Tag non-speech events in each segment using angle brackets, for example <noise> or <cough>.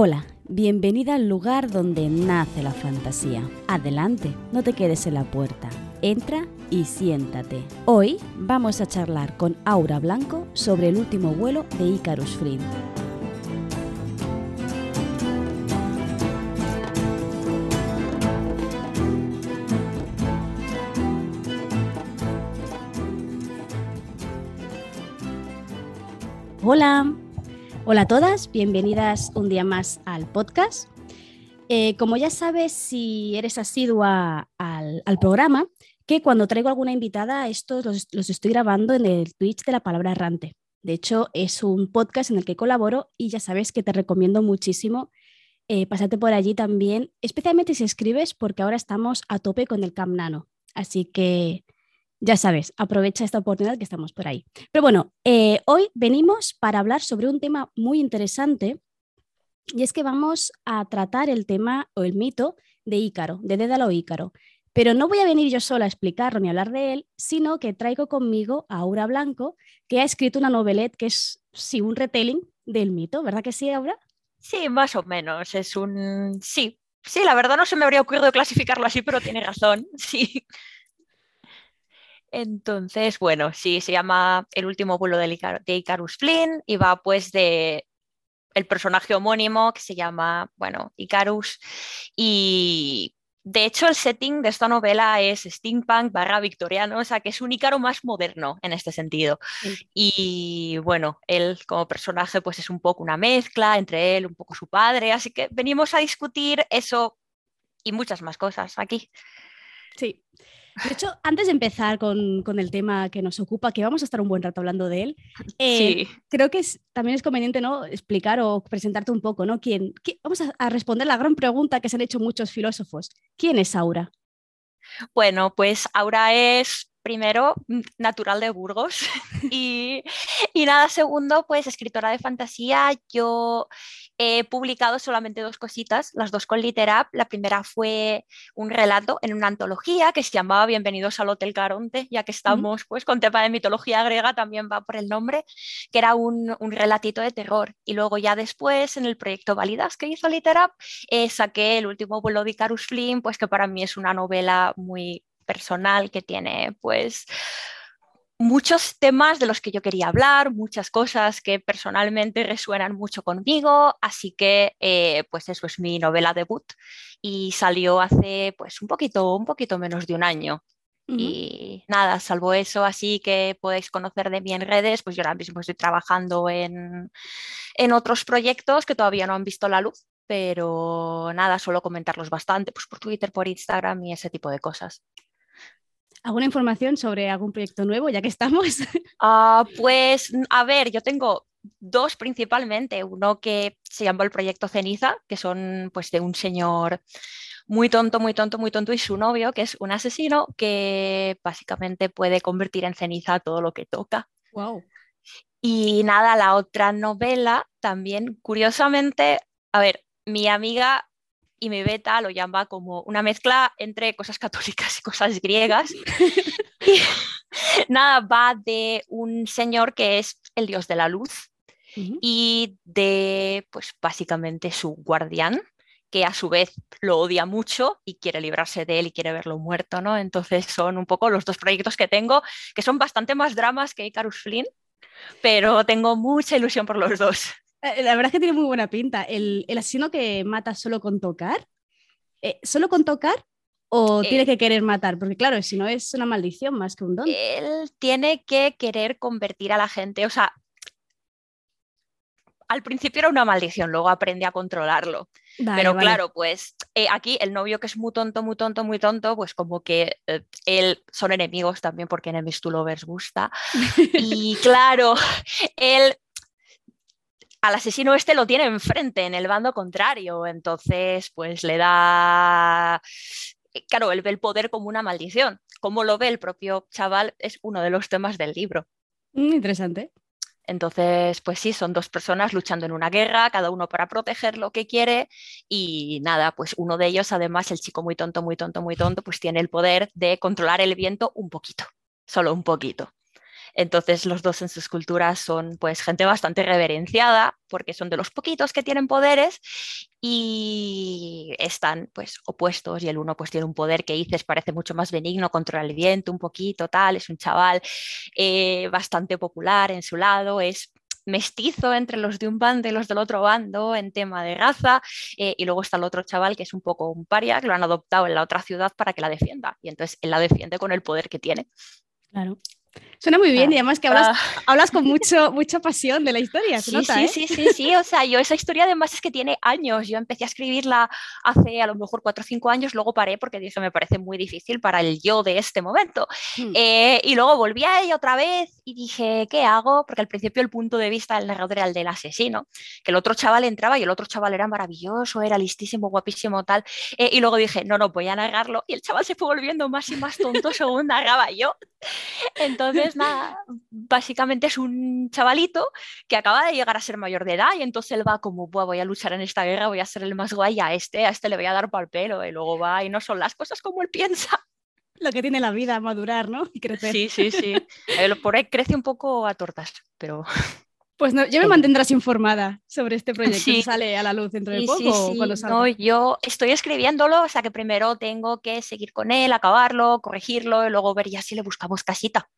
Hola, bienvenida al lugar donde nace la fantasía. Adelante, no te quedes en la puerta. Entra y siéntate. Hoy vamos a charlar con Aura Blanco sobre el último vuelo de Icarus Friend. Hola, hola a todas, bienvenidas un día más al podcast. Eh, como ya sabes, si eres asidua al, programa, que cuando traigo alguna invitada, estos los, estoy grabando en el Twitch de la palabra errante. De hecho, es un podcast en el que colaboro y ya sabes que te recomiendo muchísimo eh, pasarte por allí también, especialmente si escribes, porque ahora estamos a tope con el Camp Nano. Así que ya sabes, aprovecha esta oportunidad que estamos por ahí. Pero bueno, eh, hoy venimos para hablar sobre un tema muy interesante y es que vamos a tratar el tema o el mito de Ícaro, de Dédalo Ícaro. Pero no voy a venir yo sola a explicarlo ni a hablar de él, sino que traigo conmigo a Aura Blanco, que ha escrito una novelette que es, sí, un retelling del mito, ¿verdad que sí, Aura? Sí, más o menos. Es un. Sí, sí, la verdad no se me habría ocurrido clasificarlo así, pero tiene razón. <laughs> Sí. Entonces, bueno, sí, se llama El último vuelo de, Icar de Icarus Flynn y va pues de el personaje homónimo que se llama, bueno, Icarus y de hecho el setting de esta novela es steampunk barra victoriano, o sea que es un Ícaro más moderno en este sentido. Sí. Y bueno, él como personaje pues es un poco una mezcla entre él, un poco su padre, así que venimos a discutir eso y muchas más cosas aquí. Sí. De hecho, antes de empezar con, con, el tema que nos ocupa, que vamos a estar un buen rato hablando de él, <laughs> eh, sí. creo que es, también es conveniente ¿no? explicar o presentarte un poco, ¿no? ¿Quién, vamos a, a, responder la gran pregunta que se han hecho muchos filósofos. ¿Quién es Aura? Bueno, pues Aura es primero natural de Burgos <laughs> y, y nada, segundo, pues escritora de fantasía. Yo he publicado solamente dos cositas, las dos con Literap. La primera fue un relato en una antología que se llamaba Bienvenidos al Hotel Caronte, ya que estamos pues con tema de mitología griega, también va por el nombre, que era un, un relatito de terror. Y luego ya después, en el proyecto Válidas que hizo Literap, eh, saqué el último vuelo de Icarus Flynn, pues que para mí es una novela muy personal que tiene pues muchos temas de los que yo quería hablar, muchas cosas que personalmente resuenan mucho conmigo, así que eh, pues eso es mi novela debut y salió hace pues un poquito, un poquito menos de un año. Uh -huh. Y nada, salvo eso, así que podéis conocer de mí en redes, pues yo ahora mismo estoy trabajando en, en otros proyectos que todavía no han visto la luz, pero nada, suelo comentarlos bastante, pues por Twitter, por Instagram y ese tipo de cosas. ¿Alguna información sobre algún proyecto nuevo, ya que estamos? Uh, <laughs> pues, a ver, yo tengo dos principalmente. Uno que se llama el Proyecto Ceniza, que son pues de un señor muy tonto, muy tonto, muy tonto y su novio, que es un asesino que básicamente puede convertir en ceniza todo lo que toca. Wow. Y nada, la otra novela también, curiosamente, a ver, mi amiga y mi beta lo llama como una mezcla entre cosas <laughs> católicas y cosas griegas. <laughs> y, <laughs> nada, va de un señor que es el dios de la luz uh -huh. y de, pues básicamente su guardián, que a su vez lo odia mucho y quiere librarse de él y quiere verlo muerto, ¿no? Entonces son un poco los dos proyectos que tengo, que son bastante más dramas que Icarus Flynn, pero tengo mucha ilusión por los dos. Eh, la verdad es que tiene muy buena pinta. El, el asesino que mata solo con tocar, eh, ¿solo con tocar o eh, tiene que querer matar? Porque claro, si no es una maldición más que un don. Él tiene que querer convertir a la gente, o sea, al principio era una maldición, luego aprende a controlarlo. Vale, Pero vale. claro, pues eh, aquí el novio que es muy tonto, muy tonto, muy tonto, pues como que eh, él son enemigos también porque enemies to lovers gusta. <laughs> y claro, <laughs> él al asesino este lo tiene enfrente, en el bando contrario, entonces pues le da... Claro, él ve el poder como una maldición. Como lo ve el propio chaval es uno de los temas del libro. Mm, interesante. Entonces, pues sí, son dos personas luchando en una guerra, cada uno para proteger lo que quiere y nada, pues uno de ellos, además, el chico muy tonto, muy tonto, muy tonto, pues tiene el poder de controlar el viento un poquito, solo un poquito. Entonces los dos en sus culturas son pues gente bastante reverenciada porque son de los poquitos que tienen poderes y están pues opuestos y el uno pues tiene un poder que dices parece mucho más benigno, controla el viento un poquito, tal, es un chaval eh, bastante popular en su lado, es mestizo entre los de un bando y los del otro bando en tema de raza, eh, y luego está el otro chaval que es un poco un paria, que lo han adoptado en la otra ciudad para que la defienda, y entonces él la defiende con el poder que tiene. Claro. Suena muy bien y además que hablas, ah. hablas con <laughs> mucho, mucha pasión de la historia. Sí, sí, ¿eh? sí, sí, sí. O sea, yo esa historia además es que tiene años. Yo empecé a escribirla hace a lo mejor cuatro o cinco años, luego paré porque dije me parece muy difícil para el yo de este momento. Hmm. Eh, y luego volví a ella otra vez y dije, ¿qué hago? Porque al principio el punto de vista del narrador era el del asesino, que el otro chaval entraba y el otro chaval era maravilloso, era listísimo, guapísimo, tal. Eh, y luego dije, no, no, voy a narrarlo. Y el chaval se fue volviendo más y más tonto según narraba yo. Entonces, nada, básicamente es un chavalito que acaba de llegar a ser mayor de edad y entonces él va como, voy a luchar en esta guerra, voy a ser el más guay a este, a este le voy a dar pal pelo y luego va y no son las cosas como él piensa. Lo que tiene la vida, madurar, ¿no? Y crecer. Sí, sí, sí. Por ahí crece un poco a tortas, pero... Pues no, ya me mantendrás informada sobre este proyecto. Sí. ¿Sale a la luz dentro de poco? Sí, no, yo estoy escribiéndolo, o sea que primero tengo que seguir con él, acabarlo, corregirlo y luego ver ya si le buscamos casita.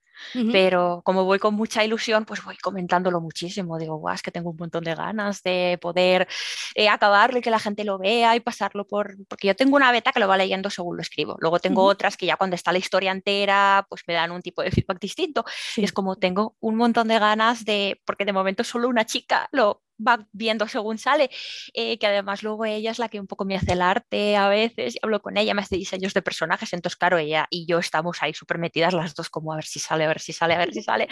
Pero como voy con mucha ilusión, pues voy comentándolo muchísimo. Digo, guau, es que tengo un montón de ganas de poder eh, acabarlo y que la gente lo vea y pasarlo por... Porque yo tengo una beta que lo va leyendo según lo escribo. Luego tengo otras que ya cuando está la historia entera, pues me dan un tipo de <laughs> feedback distinto. Y es como tengo un montón de ganas de... Porque de momento solo una chica lo va viendo según sale, eh, que además luego ella es la que un poco me hace el arte a veces, hablo con ella, me hace diseños de personajes, entonces claro, ella y yo estamos ahí súper metidas las dos como a ver si sale, a ver si sale, a ver si sale.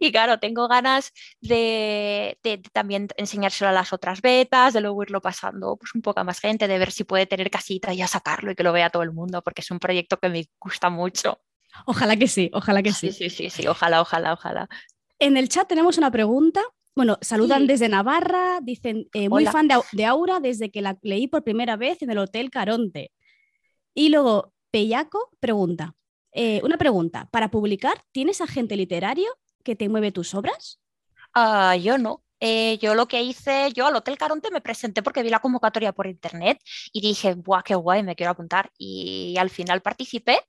Y claro, tengo ganas de, también enseñárselo a las otras betas, de luego irlo pasando pues un poco a más gente, de ver si puede tener casita y a sacarlo y que lo vea todo el mundo, porque es un proyecto que me gusta mucho. Ojalá que sí, ojalá que sí. Sí, sí, sí, sí, ojalá, ojalá, ojalá. En el chat tenemos una pregunta bueno, saludan desde Navarra, dicen, eh, muy fan de, Aura desde que la leí por primera vez en el Hotel Caronte. Y luego, Pellaco pregunta, eh, una pregunta, ¿para publicar tienes agente literario que te mueve tus obras? Ah, yo no. Eh, yo lo que hice, yo al Hotel Caronte me presenté porque vi la convocatoria por internet y dije, ¡buah, qué guay, me quiero apuntar! Y al final participé,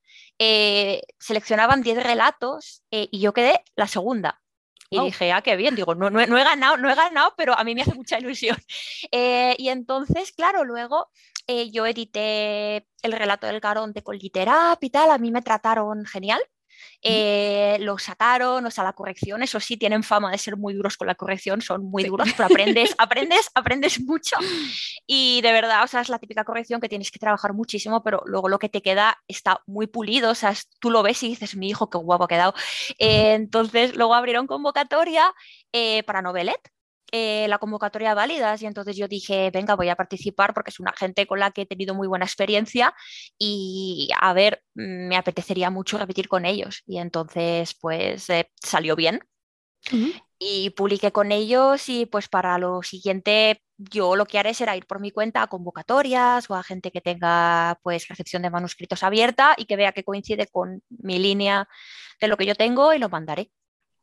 seleccionaban 10 relatos y yo quedé la segunda. Y dije, ah, qué bien, digo, no, no, he ganado, no he ganado, pero a mí me hace mucha ilusión. <laughs> Eh, y entonces, claro, luego eh, yo edité el relato del Caronte con Literap y tal, a mí me trataron genial. Eh, lo sacaron, o sea, la corrección, eso sí, tienen fama de ser muy duros con la corrección, son muy duros, pero aprendes, <laughs> aprendes, aprendes mucho. Y de verdad, o sea, es la típica corrección que tienes que trabajar muchísimo, pero luego lo que te queda está muy pulido, o sea, tú lo ves y dices, mi hijo, qué guapo ha quedado. Eh, entonces, luego abrieron convocatoria eh, para Novelet, eh, la convocatoria válidas y entonces yo dije, venga, voy a participar porque es una gente con la que he tenido muy buena experiencia y a ver, me apetecería mucho repetir con ellos y entonces pues eh, salió bien. Y publiqué con ellos y pues para lo siguiente yo lo que haré será ir por mi cuenta a convocatorias o a gente que tenga pues recepción de manuscritos abierta y que vea que coincide con mi línea de lo que yo tengo y lo mandaré.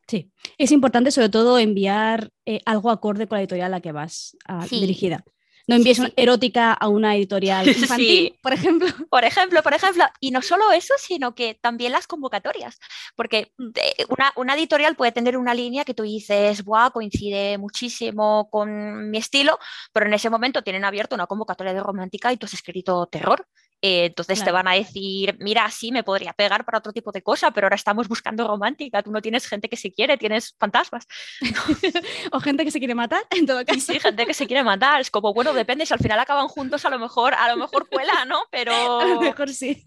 Sí, es importante sobre todo enviar eh, algo acorde con la editorial a la que vas dirigida. No envíes una erótica a una editorial <laughs> infantil, por ejemplo. Por ejemplo, por ejemplo. Y no solo eso, sino que también las convocatorias. Porque mm. una, una, editorial puede tener una línea que tú dices, Buah, coincide muchísimo con mi estilo, pero en ese momento tienen abierto una convocatoria de romántica y tú has escrito terror. Eh, entonces te van a decir, mira, sí, me podría pegar para otro tipo de cosa, pero ahora estamos buscando romántica, tú no tienes gente que se quiere, tienes fantasmas. <laughs> o gente que se quiere matar, en todo caso. Sí, gente que se quiere matar, es como, bueno, depende, si al final acaban juntos, a lo mejor, a lo mejor cuela, ¿no? Pero... <laughs> A lo mejor <laughs> sí.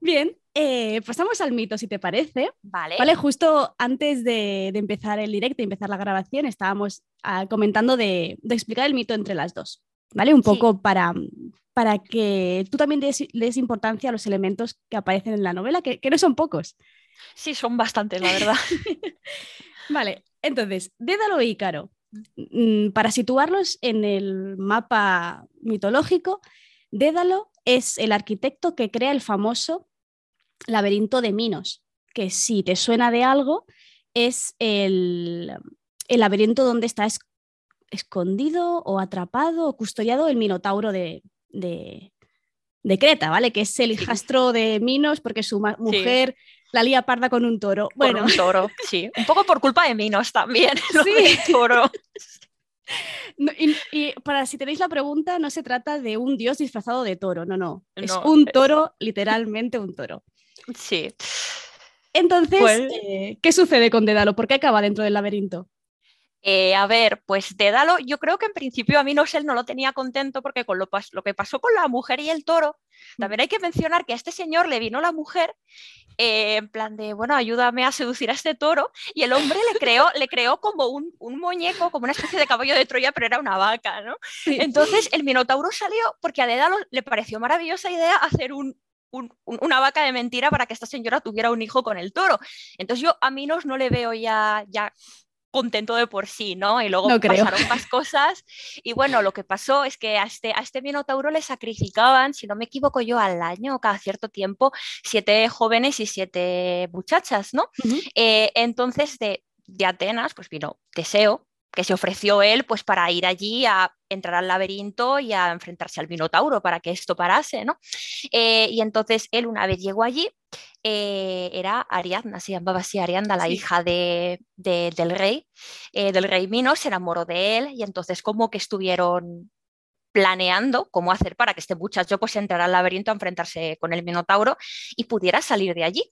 Bien, eh, pasamos al mito, si te parece. Vale. Vale, justo antes de, empezar el directo y empezar la grabación, estábamos ah, comentando de, explicar el mito entre las dos. ¿Vale? Un poco para, para que tú también des, importancia a los elementos que aparecen en la novela, que, no son pocos. Sí, son bastantes, la verdad. <laughs> vale, entonces, Dédalo e Ícaro. Mm, para situarlos en el mapa mitológico, Dédalo es el arquitecto que crea el famoso laberinto de Minos, que si te suena de algo, es el, laberinto donde está escondido o atrapado o custodiado el Minotauro de, de, Creta, ¿vale? Que es el hijastro de Minos porque su mujer la lía parda con un toro. Bueno, un toro, sí. <laughs> Un poco por culpa de Minos también. Sí. Toro. y, para si tenéis la pregunta, no se trata de un dios disfrazado de toro, no, no. Es un toro, literalmente un toro. Sí. Entonces, pues eh, ¿qué sucede con Dédalo? ¿Por qué acaba dentro del laberinto? Eh, a ver, pues Dédalo, yo creo que en principio a mí no sé, él no lo tenía contento porque con lo, lo, que pasó con la mujer y el toro, mm. también hay que mencionar que a este señor le vino la mujer eh, en plan de, bueno, ayúdame a seducir a este toro, y el hombre le creó, le creó como un, muñeco, como una especie de caballo de Troya, pero era una vaca, ¿no? Entonces el Minotauro salió porque a Dédalo le pareció maravillosa idea hacer un, una vaca de mentira para que esta señora tuviera un hijo con el toro. Entonces yo a Minos no le veo ya, ya contento de por sí, ¿no? Y luego pasaron más cosas. Y bueno, lo que pasó es que a este, a este Minotauro le sacrificaban, si no me equivoco yo, al año, cada cierto tiempo, siete jóvenes y siete muchachas, ¿no? Eh, entonces de, de Atenas, pues vino Teseo, que se ofreció él pues para ir allí a entrar al laberinto y a enfrentarse al Minotauro para que esto parase, ¿no? Eh, y entonces él una vez llegó allí, eh, era Ariadna, se llamaba así Ariadna, la hija de, del rey, eh, del rey Minos, se enamoró de él y entonces como que estuvieron planeando cómo hacer para que este muchacho pues entrara al laberinto a enfrentarse con el Minotauro y pudiera salir de allí.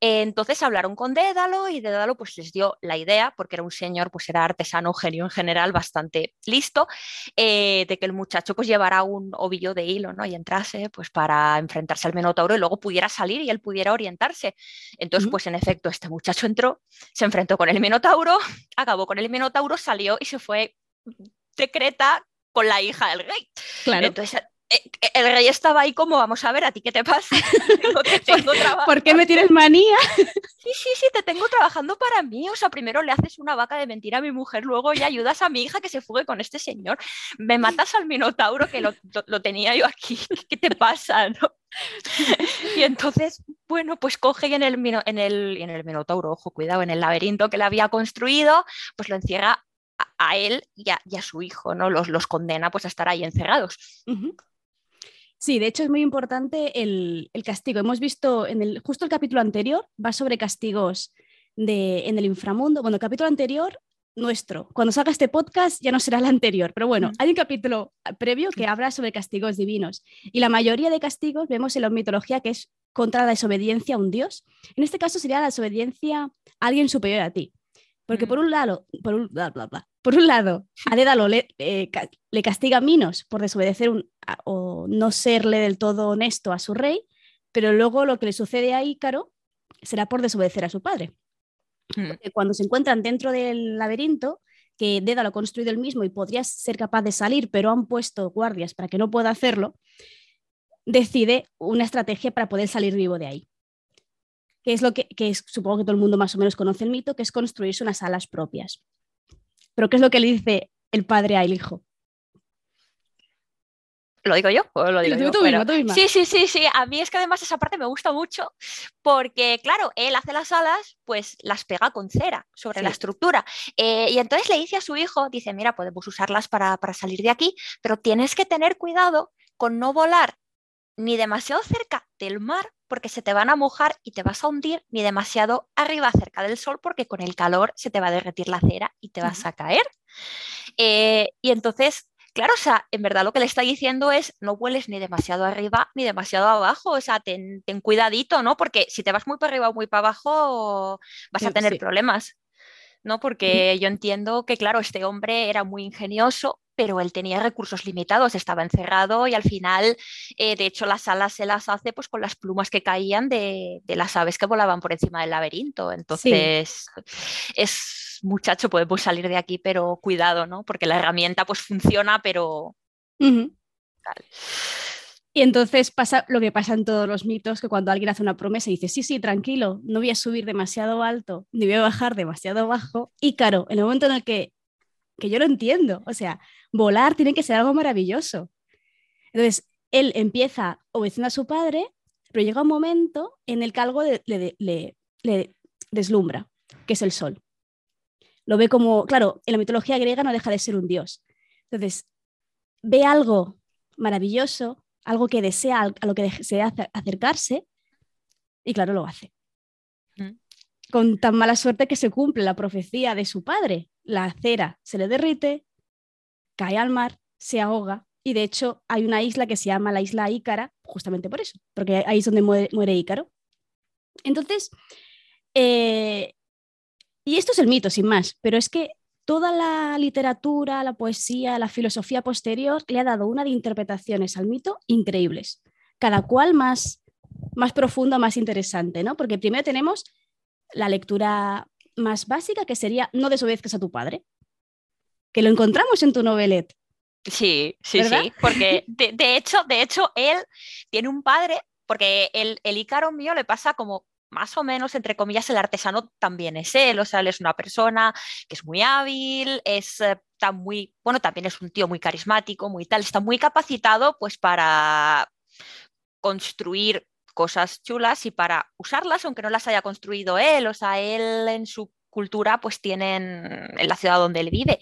entonces hablaron con Dédalo y Dédalo pues les dio la idea, porque era un señor, pues era artesano, genio en general, bastante listo, eh, de que el muchacho pues llevara un ovillo de hilo ¿no? y entrase pues para enfrentarse al Minotauro y luego pudiera salir y él pudiera orientarse. Entonces pues en efecto este muchacho entró, se enfrentó con el Minotauro, <laughs> acabó con el Minotauro, salió y se fue decreta con la hija del rey. Claro. Entonces, eh, eh, el rey estaba ahí como, vamos a ver, ¿a ti qué te pasa? <laughs> ¿Por qué me tienes manía? <laughs> Sí, sí, sí, te tengo trabajando para mí. O sea, primero le haces una vaca de mentira a mi mujer, luego ya ayudas a mi hija que se fugue con este señor. Me matas al minotauro que lo, tenía yo aquí. <laughs> ¿Qué te pasa? Y entonces, bueno, pues coge en el, en, el, en el minotauro, ojo, cuidado, en el laberinto que le había construido, pues lo encierra a, él y a, su hijo, ¿no? Los, los condena pues a estar ahí encerrados. Sí, de hecho es muy importante el, castigo. Hemos visto en el, justo el capítulo anterior, va sobre castigos de, en el inframundo. Bueno, el capítulo anterior, nuestro. Cuando salga este podcast ya no será el anterior, pero bueno, hay un capítulo previo que habla sobre castigos divinos. Y la mayoría de castigos vemos en la mitología que es contra la desobediencia a un dios. En este caso sería la desobediencia a alguien superior a ti. Porque por un lado, por un, bla, bla, bla, por un lado, a Dédalo le, le castiga a Minos por desobedecer o no serle del todo honesto a su rey, pero luego lo que le sucede a Ícaro será por desobedecer a su padre. Mm. cuando se encuentran dentro del laberinto, que Dédalo ha construido él mismo y podría ser capaz de salir, pero han puesto guardias para que no pueda hacerlo, decide una estrategia para poder salir vivo de ahí que es lo que, supongo que todo el mundo más o menos conoce el mito, que es construirse unas alas propias. Pero ¿qué es lo que le dice el padre al hijo? ¿Lo digo yo? lo digo yo? Sí, sí, sí, sí. A mí es que además esa parte me gusta mucho porque, claro, él hace las alas, pues las pega con cera sobre la estructura. Eh, y entonces le dice a su hijo, dice, mira, podemos usarlas para, para salir de aquí, pero tienes que tener cuidado con no volar ni demasiado cerca del mar porque se te van a mojar y te vas a hundir, ni demasiado arriba cerca del sol porque con el calor se te va a derretir la cera y te vas a caer. Eh, y entonces, claro, o sea, en verdad lo que le está diciendo es no vueles ni demasiado arriba ni demasiado abajo, o sea, ten, cuidadito, ¿no? Porque si te vas muy para arriba o muy para abajo, vas a tener problemas. ¿no? Porque yo entiendo que, claro, este hombre era muy ingenioso, pero él tenía recursos limitados, estaba encerrado y al final, eh, de hecho, las alas se las hace pues con las plumas que caían de, las aves que volaban por encima del laberinto. Entonces, es muchacho, podemos salir de aquí, pero cuidado, ¿no? Porque la herramienta pues funciona, pero... Y entonces pasa lo que pasa en todos los mitos, que cuando alguien hace una promesa y dice, sí, sí, tranquilo, no voy a subir demasiado alto, ni voy a bajar demasiado bajo. Y claro, en el momento en el que que yo lo entiendo. O sea, volar tiene que ser algo maravilloso. Entonces, él empieza obedeciendo a su padre, pero llega un momento en el que algo le, le deslumbra, que es el sol. Lo ve como, claro, en la mitología griega no deja de ser un dios. Entonces, ve algo maravilloso, algo que desea, a lo que desea acercarse, y claro, lo hace. Con tan mala suerte que se cumple la profecía de su padre. La cera se le derrite, cae al mar, se ahoga, y de hecho hay una isla que se llama la isla Ícara, justamente por eso, porque ahí es donde muere, Ícaro. Entonces, eh, y esto es el mito, sin más, pero es que toda la literatura, la poesía, la filosofía posterior le ha dado una de interpretaciones al mito increíbles, cada cual más, más profunda, más interesante, ¿no? Porque primero tenemos la lectura más básica, que sería no desobedezcas a tu padre, que lo encontramos en tu novelet. Sí, sí, sí, porque <laughs> de, hecho, de hecho, él tiene un padre, porque el, el Ícaro mío le pasa como más o menos, entre comillas, el artesano también es él, o sea, él es una persona que es muy hábil, es eh, muy, bueno, también es un tío muy carismático, muy tal, está muy capacitado pues para construir cosas chulas y para usarlas, aunque no las haya construido él, o sea, él en su cultura pues tienen, en la ciudad donde él vive,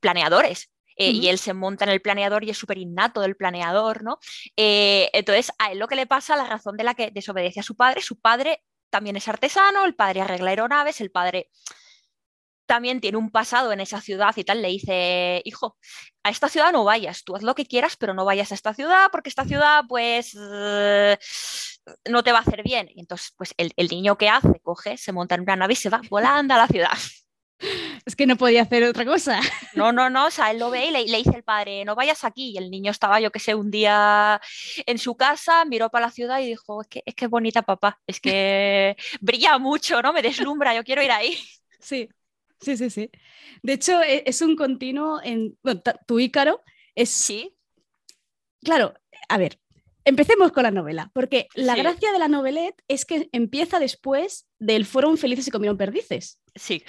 planeadores, eh, y él se monta en el planeador y es súper innato del planeador, ¿no? Eh, entonces, a él lo que le pasa, la razón de la que desobedece a su padre, su padre también es artesano, el padre arregla aeronaves, el padre también tiene un pasado en esa ciudad y tal, le dice, hijo, a esta ciudad no vayas, tú haz lo que quieras, pero no vayas a esta ciudad porque esta ciudad pues eh, no te va a hacer bien. Y entonces, pues el, el, niño que hace, coge, se monta en una nave y se va volando a la ciudad. <laughs> Es que no podía hacer otra cosa. <laughs> No, no, no, o sea, él lo ve y le, dice el padre, no vayas aquí. Y el niño estaba, yo que sé, un día en su casa, miró para la ciudad y dijo, es que es que bonita papá, es que <laughs> brilla mucho, ¿no? Me deslumbra, yo quiero ir ahí. Sí, sí, sí, sí. De hecho, e, es un continuo en, bueno, tu Ícaro es... Sí. Claro, a ver, empecemos con la novela, porque la gracia de la novelet es que empieza después del Fueron felices y comieron perdices. Sí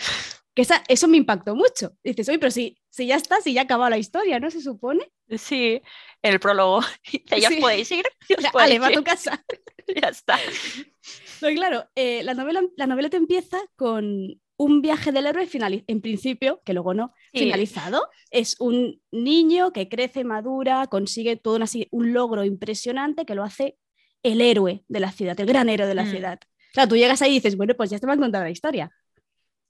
que eso me impactó mucho. Dices, oye, pero si, si ya está, si ya ha acabado la historia, ¿no? Se supone. Sí, el prólogo. <laughs> Ya os podéis ir. <laughs> vale, va a tu casa. <laughs> ya está. No, claro, eh, la, novela, la novela te empieza con un viaje del héroe final, en principio, que luego no, finalizado. Es un niño que crece, madura, consigue todo un logro impresionante que lo hace el héroe de la ciudad, el gran héroe de la mm. ciudad. Claro, tú llegas ahí y dices, bueno, pues ya te me han contado la historia.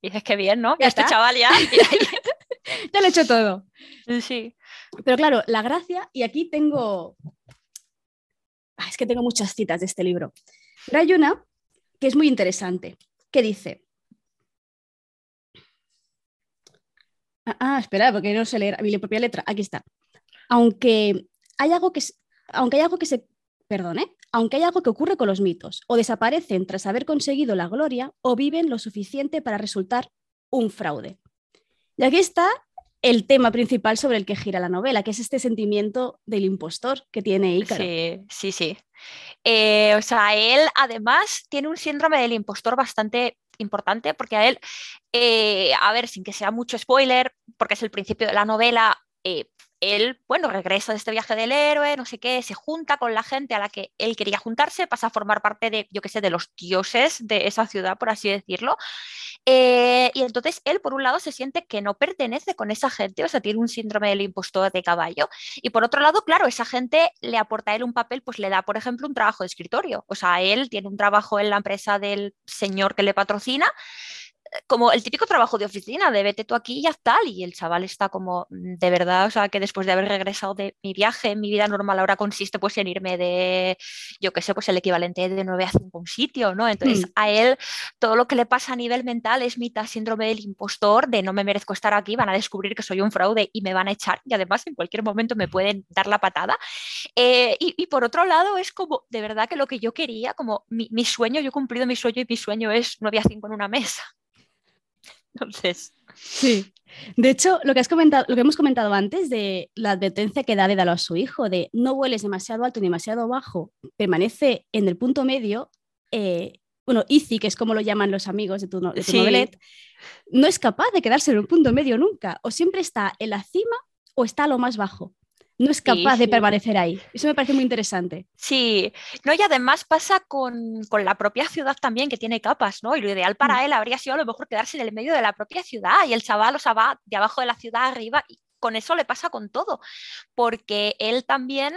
Y dices que bien, ¿no? Ya este chaval <laughs> ya. ya lo he hecho todo. Sí. Pero claro, la gracia, y aquí tengo. Ah, es que tengo muchas citas de este libro. Pero hay una que es muy interesante, que dice. Ah, ah espera, porque no sé leer mi propia letra. Aquí está. Aunque hay algo que, aunque hay algo que se. Perdone, aunque hay algo que ocurre con los mitos, o desaparecen tras haber conseguido la gloria, o viven lo suficiente para resultar un fraude. Y aquí está el tema principal sobre el que gira la novela, que es este sentimiento del impostor que tiene Ícaro. Sí, sí, sí. Eh, o sea, él además tiene un síndrome del impostor bastante importante, porque a él, eh, a ver, sin que sea mucho spoiler, porque es el principio de la novela, eh, él, bueno, regresa de este viaje del héroe, no sé qué, se junta con la gente a la que él quería juntarse, pasa a formar parte de, yo qué sé, de los dioses de esa ciudad, por así decirlo. Eh, y entonces él, por un lado, se siente que no pertenece con esa gente, o sea, tiene un síndrome del impostor de caballo. Y por otro lado, claro, esa gente le aporta a él un papel, pues le da, por ejemplo, un trabajo de escritorio. O sea, él tiene un trabajo en la empresa del señor que le patrocina como el típico trabajo de oficina, de vete tú aquí y ya tal. Y el chaval está como, mm, de verdad, o sea, que después de haber regresado de mi viaje, mi vida normal ahora consiste pues en irme de, yo qué sé, pues el equivalente de 9 a 5 un sitio, ¿no? Entonces mm. a él todo lo que le pasa a nivel mental es mitad síndrome del impostor, de no me merezco estar aquí, van a descubrir que soy un fraude y me van a echar y además en cualquier momento me pueden dar la patada. Eh, y, por otro lado es como, de verdad que lo que yo quería, como mi, mi sueño, yo he cumplido mi sueño y mi sueño es 9 a 5 en una mesa. Entonces. Sí. De hecho, lo que, has comentado, lo que hemos comentado antes de la advertencia que da Dédalo a su hijo, de no vueles demasiado alto ni demasiado bajo, permanece en el punto medio. Eh, bueno, Izzy, que es como lo llaman los amigos de tu, de novelet, no es capaz de quedarse en un punto medio nunca. O siempre está en la cima o está a lo más bajo. No es capaz de permanecer ahí. Eso me parece muy interesante. Sí, no, y además pasa con, la propia ciudad también, que tiene capas, ¿no? Y lo ideal para mm. él habría sido a lo mejor quedarse en el medio de la propia ciudad y el chaval, o sea, va de abajo de la ciudad arriba y con eso le pasa con todo, porque él también,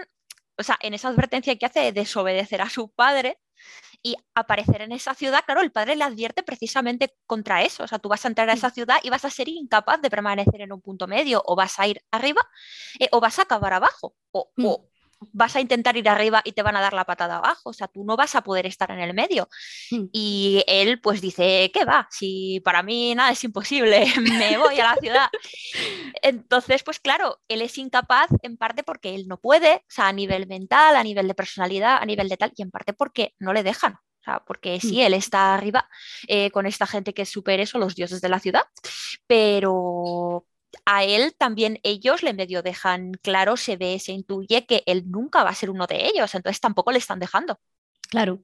o sea, en esa advertencia que hace de desobedecer a su padre, y aparecer en esa ciudad, claro, el padre le advierte precisamente contra eso. O sea, tú vas a entrar a esa ciudad y vas a ser incapaz de permanecer en un punto medio, o vas a ir arriba eh, o vas a acabar abajo, o, mm vas a intentar ir arriba y te van a dar la patada abajo, o sea, tú no vas a poder estar en el medio. Hmm. Y él pues dice, ¿qué va? Si para mí nada es imposible, <laughs> me voy a la ciudad. Entonces, pues claro, él es incapaz en parte porque él no puede, o sea, a nivel mental, a nivel de personalidad, a nivel de tal, y en parte porque no le dejan. O sea, porque sí, hmm. él está arriba eh, con esta gente que es super eso, los dioses de la ciudad, pero, a él también ellos le medio dejan claro, se ve, se intuye que él nunca va a ser uno de ellos, entonces tampoco le están dejando. Claro.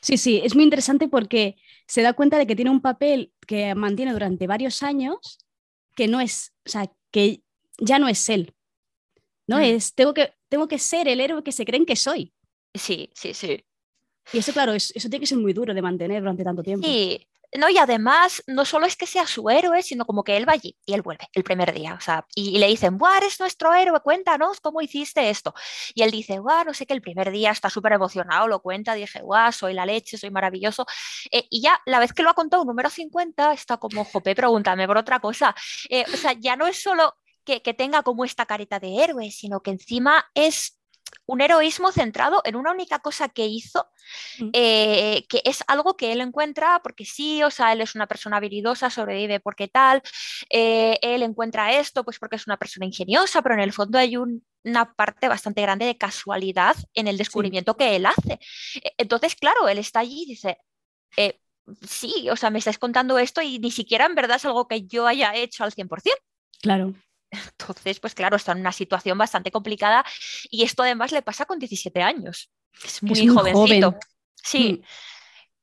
Sí, sí, es muy interesante porque se da cuenta de que tiene un papel que mantiene durante varios años que no es, o sea, que ya no es él. ¿No? Mm. Es, tengo que, tengo que ser el héroe que se creen que soy. Sí, sí, sí. Y eso, claro, eso tiene que ser muy duro de mantener durante tanto tiempo. Sí, ¿no? Y además, no solo es que sea su héroe, sino como que él va allí y él vuelve el primer día. O sea, y, le dicen, ¡buah, eres nuestro héroe! Cuéntanos cómo hiciste esto. Y él dice, ¡buah, no sé qué! El primer día está súper emocionado, lo cuenta, dije, ¡buah, soy la leche, soy maravilloso! Eh, y ya, la vez que lo ha contado, número 50, está como, jope, pregúntame por otra cosa. Eh, o sea, ya no es solo que, que tenga como esta careta de héroe, sino que encima es un heroísmo centrado en una única cosa que hizo, mm. eh, que es algo que él encuentra porque sí, o sea, él es una persona habilidosa, sobrevive porque tal, eh, él encuentra esto pues porque es una persona ingeniosa, pero en el fondo hay una parte bastante grande de casualidad en el descubrimiento que él hace. E, entonces, claro, él está allí y dice... Eh, sí, o sea, me estáis contando esto y ni siquiera en verdad es algo que yo haya hecho al 100%. Claro. Entonces, pues claro, está en una situación bastante complicada y esto además le pasa con 17 años. Es muy, jovencito. Sí. Mm.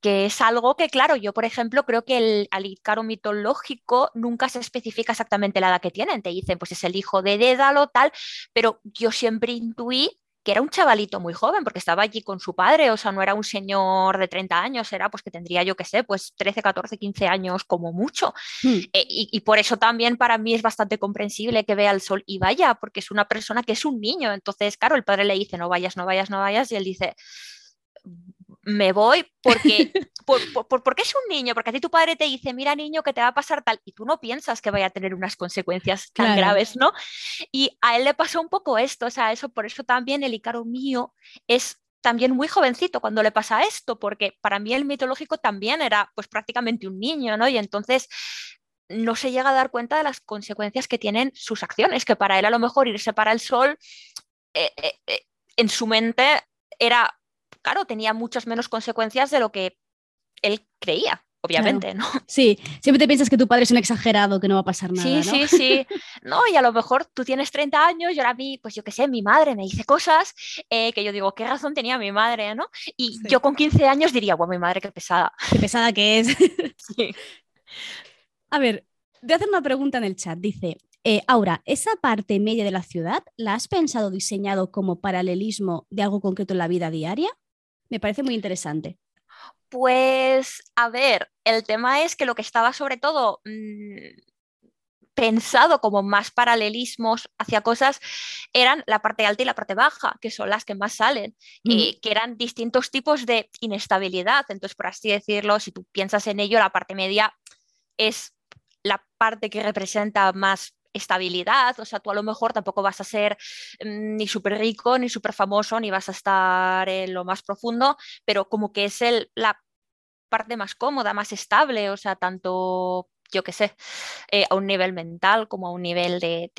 Que es algo que, claro, yo, por ejemplo, creo que el alicaro mitológico nunca se especifica exactamente la edad que tienen. Te dicen, pues es el hijo de Dédalo, tal, pero yo siempre intuí que era un chavalito muy joven, porque estaba allí con su padre, o sea, no era un señor de 30 años, era pues que tendría, yo qué sé, pues 13, 14, 15 años como mucho. Hmm. Eh, y, por eso también para mí es bastante comprensible que vea el sol y vaya, porque es una persona que es un niño. Entonces, claro, el padre le dice, no vayas, no vayas, no vayas, y él dice, me voy porque, <laughs> por, porque es un niño, porque a ti tu padre te dice, mira niño, que te va a pasar tal, y tú no piensas que vaya a tener unas consecuencias tan graves, ¿no? Y a él le pasó un poco esto, o sea, eso, por eso también el Icaro mío es también muy jovencito cuando le pasa esto, porque para mí el mitológico también era pues prácticamente un niño, ¿no? Y entonces no se llega a dar cuenta de las consecuencias que tienen sus acciones, que para él a lo mejor irse para el sol, eh, eh, eh, en su mente era claro, tenía muchas menos consecuencias de lo que él creía. Obviamente, ¿no? Sí, siempre te piensas que tu padre es un exagerado, que no va a pasar nada. Sí, sí, sí. No, y a lo mejor tú tienes 30 años y ahora a mí, pues yo qué sé, mi madre me dice cosas eh, que yo digo, ¿qué razón tenía mi madre, no? Y yo con 15 años diría, bueno, mi madre qué pesada. Qué pesada que es. <laughs> sí. A ver, voy a hacer una pregunta en el chat. Dice, eh, Aura, ¿esa parte media de la ciudad la has pensado diseñado como paralelismo de algo concreto en la vida diaria? Me parece muy interesante. Pues, a ver, el tema es que lo que estaba sobre todo mm, pensado como más paralelismos hacia cosas eran la parte alta y la parte baja, que son las que más salen, y que eran distintos tipos de inestabilidad. Entonces, por así decirlo, si tú piensas en ello, la parte media es la parte que representa más estabilidad, o sea, tú a lo mejor tampoco vas a ser mm, ni súper rico, ni súper famoso, ni vas a estar en lo más profundo, pero como que es el, la parte más cómoda, más estable, o sea, tanto, yo qué sé, eh, a un nivel mental como a un nivel de,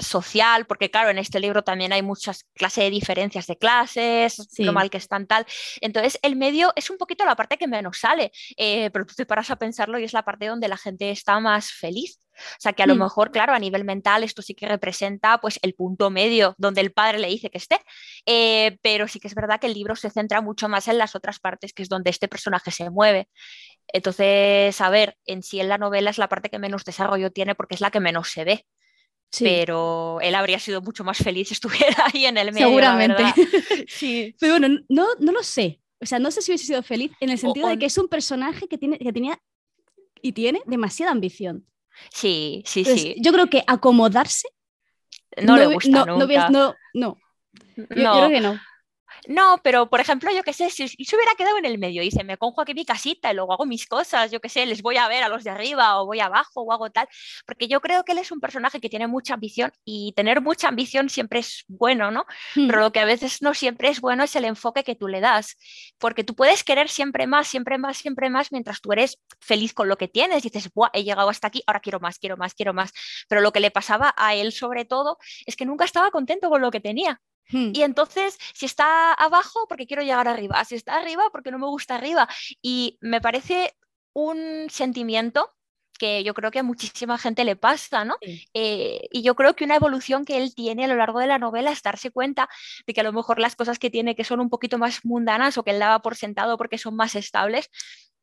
social, porque claro, en este libro también hay muchas clases de diferencias de clases, lo mal que están tal. Entonces, el medio es un poquito la parte que menos sale, eh, pero tú te paras a pensarlo y es la parte donde la gente está más feliz. O sea que a lo mm. mejor, claro, a nivel mental esto sí que representa pues el punto medio donde el padre le dice que esté, eh, pero sí que es verdad que el libro se centra mucho más en las otras partes, que es donde este personaje se mueve. Entonces, a ver, en sí en la novela es la parte que menos desarrollo tiene porque es la que menos se ve. Pero él habría sido mucho más feliz si <laughs> estuviera ahí en el medio. Seguramente. <laughs> sí. Pero bueno, no, no lo sé. O sea, no sé si hubiese sido feliz en el sentido de que es un personaje que, tiene, que tenía y tiene demasiada ambición. Sí, sí, sí. Yo creo que acomodarse no, le gusta no, nunca. No, no, Yo, yo creo que no. No, pero por ejemplo, yo qué sé, si, se hubiera quedado en el medio y dice, me conjo aquí mi casita y luego hago mis cosas, yo qué sé, les voy a ver a los de arriba o voy abajo o hago tal, porque yo creo que él es un personaje que tiene mucha ambición y tener mucha ambición siempre es bueno, ¿no? Hmm. Pero lo que a veces no siempre es bueno es el enfoque que tú le das, porque tú puedes querer siempre más, siempre más, siempre más, mientras tú eres feliz con lo que tienes, dices, Buah, he llegado hasta aquí, ahora quiero más, quiero más, quiero más, pero lo que le pasaba a él sobre todo es que nunca estaba contento con lo que tenía. Hmm. Y entonces, si está abajo, porque quiero llegar arriba, si está arriba, porque no me gusta arriba. Y me parece un sentimiento que yo creo que a muchísima gente le pasa, ¿no? Sí. Eh, y yo creo que una evolución que él tiene a lo largo de la novela es darse cuenta de que a lo mejor las cosas que tiene que son un poquito más mundanas o que él daba por sentado porque son más estables,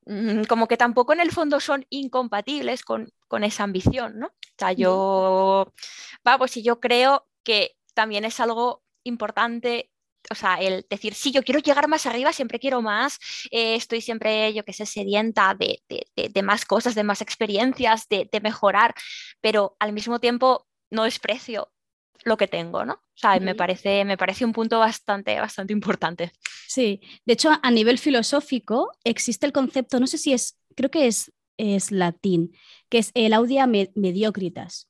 mm, como que tampoco en el fondo son incompatibles con, con esa ambición, ¿no? O sea, yo, vamos, y yo creo que también es algo importante o sea, el decir, sí, yo quiero llegar más arriba, siempre quiero más, eh, estoy siempre, yo que sé, sedienta de, de, de, de, más cosas, de más experiencias, de, mejorar, pero al mismo tiempo no desprecio lo que tengo, ¿no? O sea, Sí. me, parece, me parece un punto bastante, bastante importante. Sí, de hecho, a nivel filosófico existe el concepto, no sé si es, creo que es, es latín, que es el audia me- mediocritas,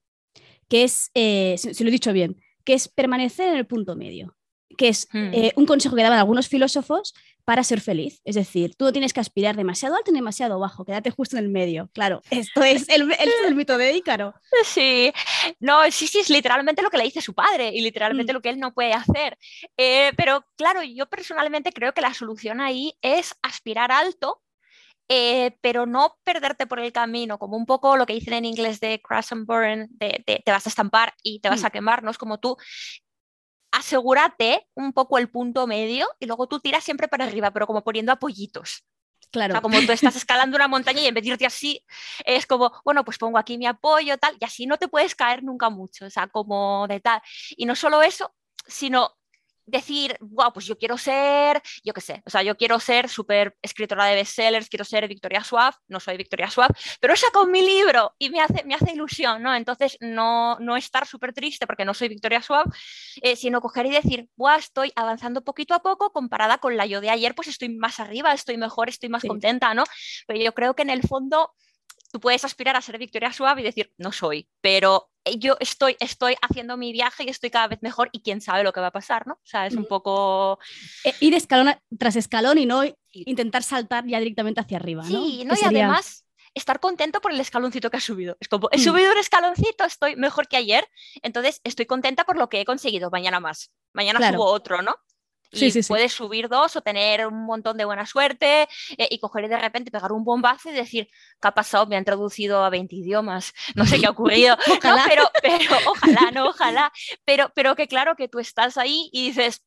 que es, eh, si, si lo he dicho bien, que es permanecer en el punto medio, que es Hmm. eh, un consejo que daban algunos filósofos para ser feliz. Es decir, tú no tienes que aspirar demasiado alto ni demasiado bajo, quédate justo en el medio. Claro, esto es el, el, el mito de Ícaro. Sí, no, sí, sí, es literalmente lo que le dice su padre y literalmente Mm. lo que él no puede hacer. Eh, pero claro, yo personalmente creo que la solución ahí es aspirar alto, eh, pero no perderte por el camino, como un poco lo que dicen en inglés de crash and burn, de, de te vas a estampar y te vas Mm. a quemar, no es como tú. Asegúrate un poco el punto medio y luego tú tiras siempre para arriba, pero como poniendo apoyitos. O Claro. sea, como tú estás <laughs> escalando una montaña y en vez de irte así, es como, bueno, pues pongo aquí mi apoyo, tal, y así no te puedes caer nunca mucho, o sea, como de tal. Y no solo eso, sino decir, wow, pues yo quiero ser, yo qué sé, o sea, yo quiero ser súper escritora de bestsellers, quiero ser Victoria Schwab, no soy Victoria Schwab, pero he sacado mi libro y me hace, me hace ilusión, ¿no? Entonces, no, no estar súper triste porque no soy Victoria Schwab, eh, sino coger y decir, wow, estoy avanzando poquito a poco comparada con la yo de ayer, pues estoy más arriba, estoy mejor, estoy más Sí. contenta, ¿no? Pero yo creo que en el fondo tú puedes aspirar a ser Victoria Suave y decir, no soy, pero eh, yo estoy, estoy haciendo mi viaje y estoy cada vez mejor y quién sabe lo que va a pasar, ¿no? O sea, es un poco... Eh, ir escalón tras escalón y no intentar saltar ya directamente hacia arriba, ¿no? Sí, ¿no? Y sería- además estar contento por el escaloncito que has subido. Es como, he Mm. subido un escaloncito, estoy mejor que ayer, entonces estoy contenta por lo que he conseguido. Mañana más, mañana Claro. subo otro, ¿no? Y Sí, sí, sí. puedes subir dos o tener un montón de buena suerte eh, y coger y de repente pegar un bombazo y decir, ¿qué ha pasado? Me han traducido a 20 idiomas, no sé qué ha ocurrido. <laughs> No, Ojalá. pero, pero ojalá, no, ojalá. Pero, pero que claro que tú estás ahí y dices,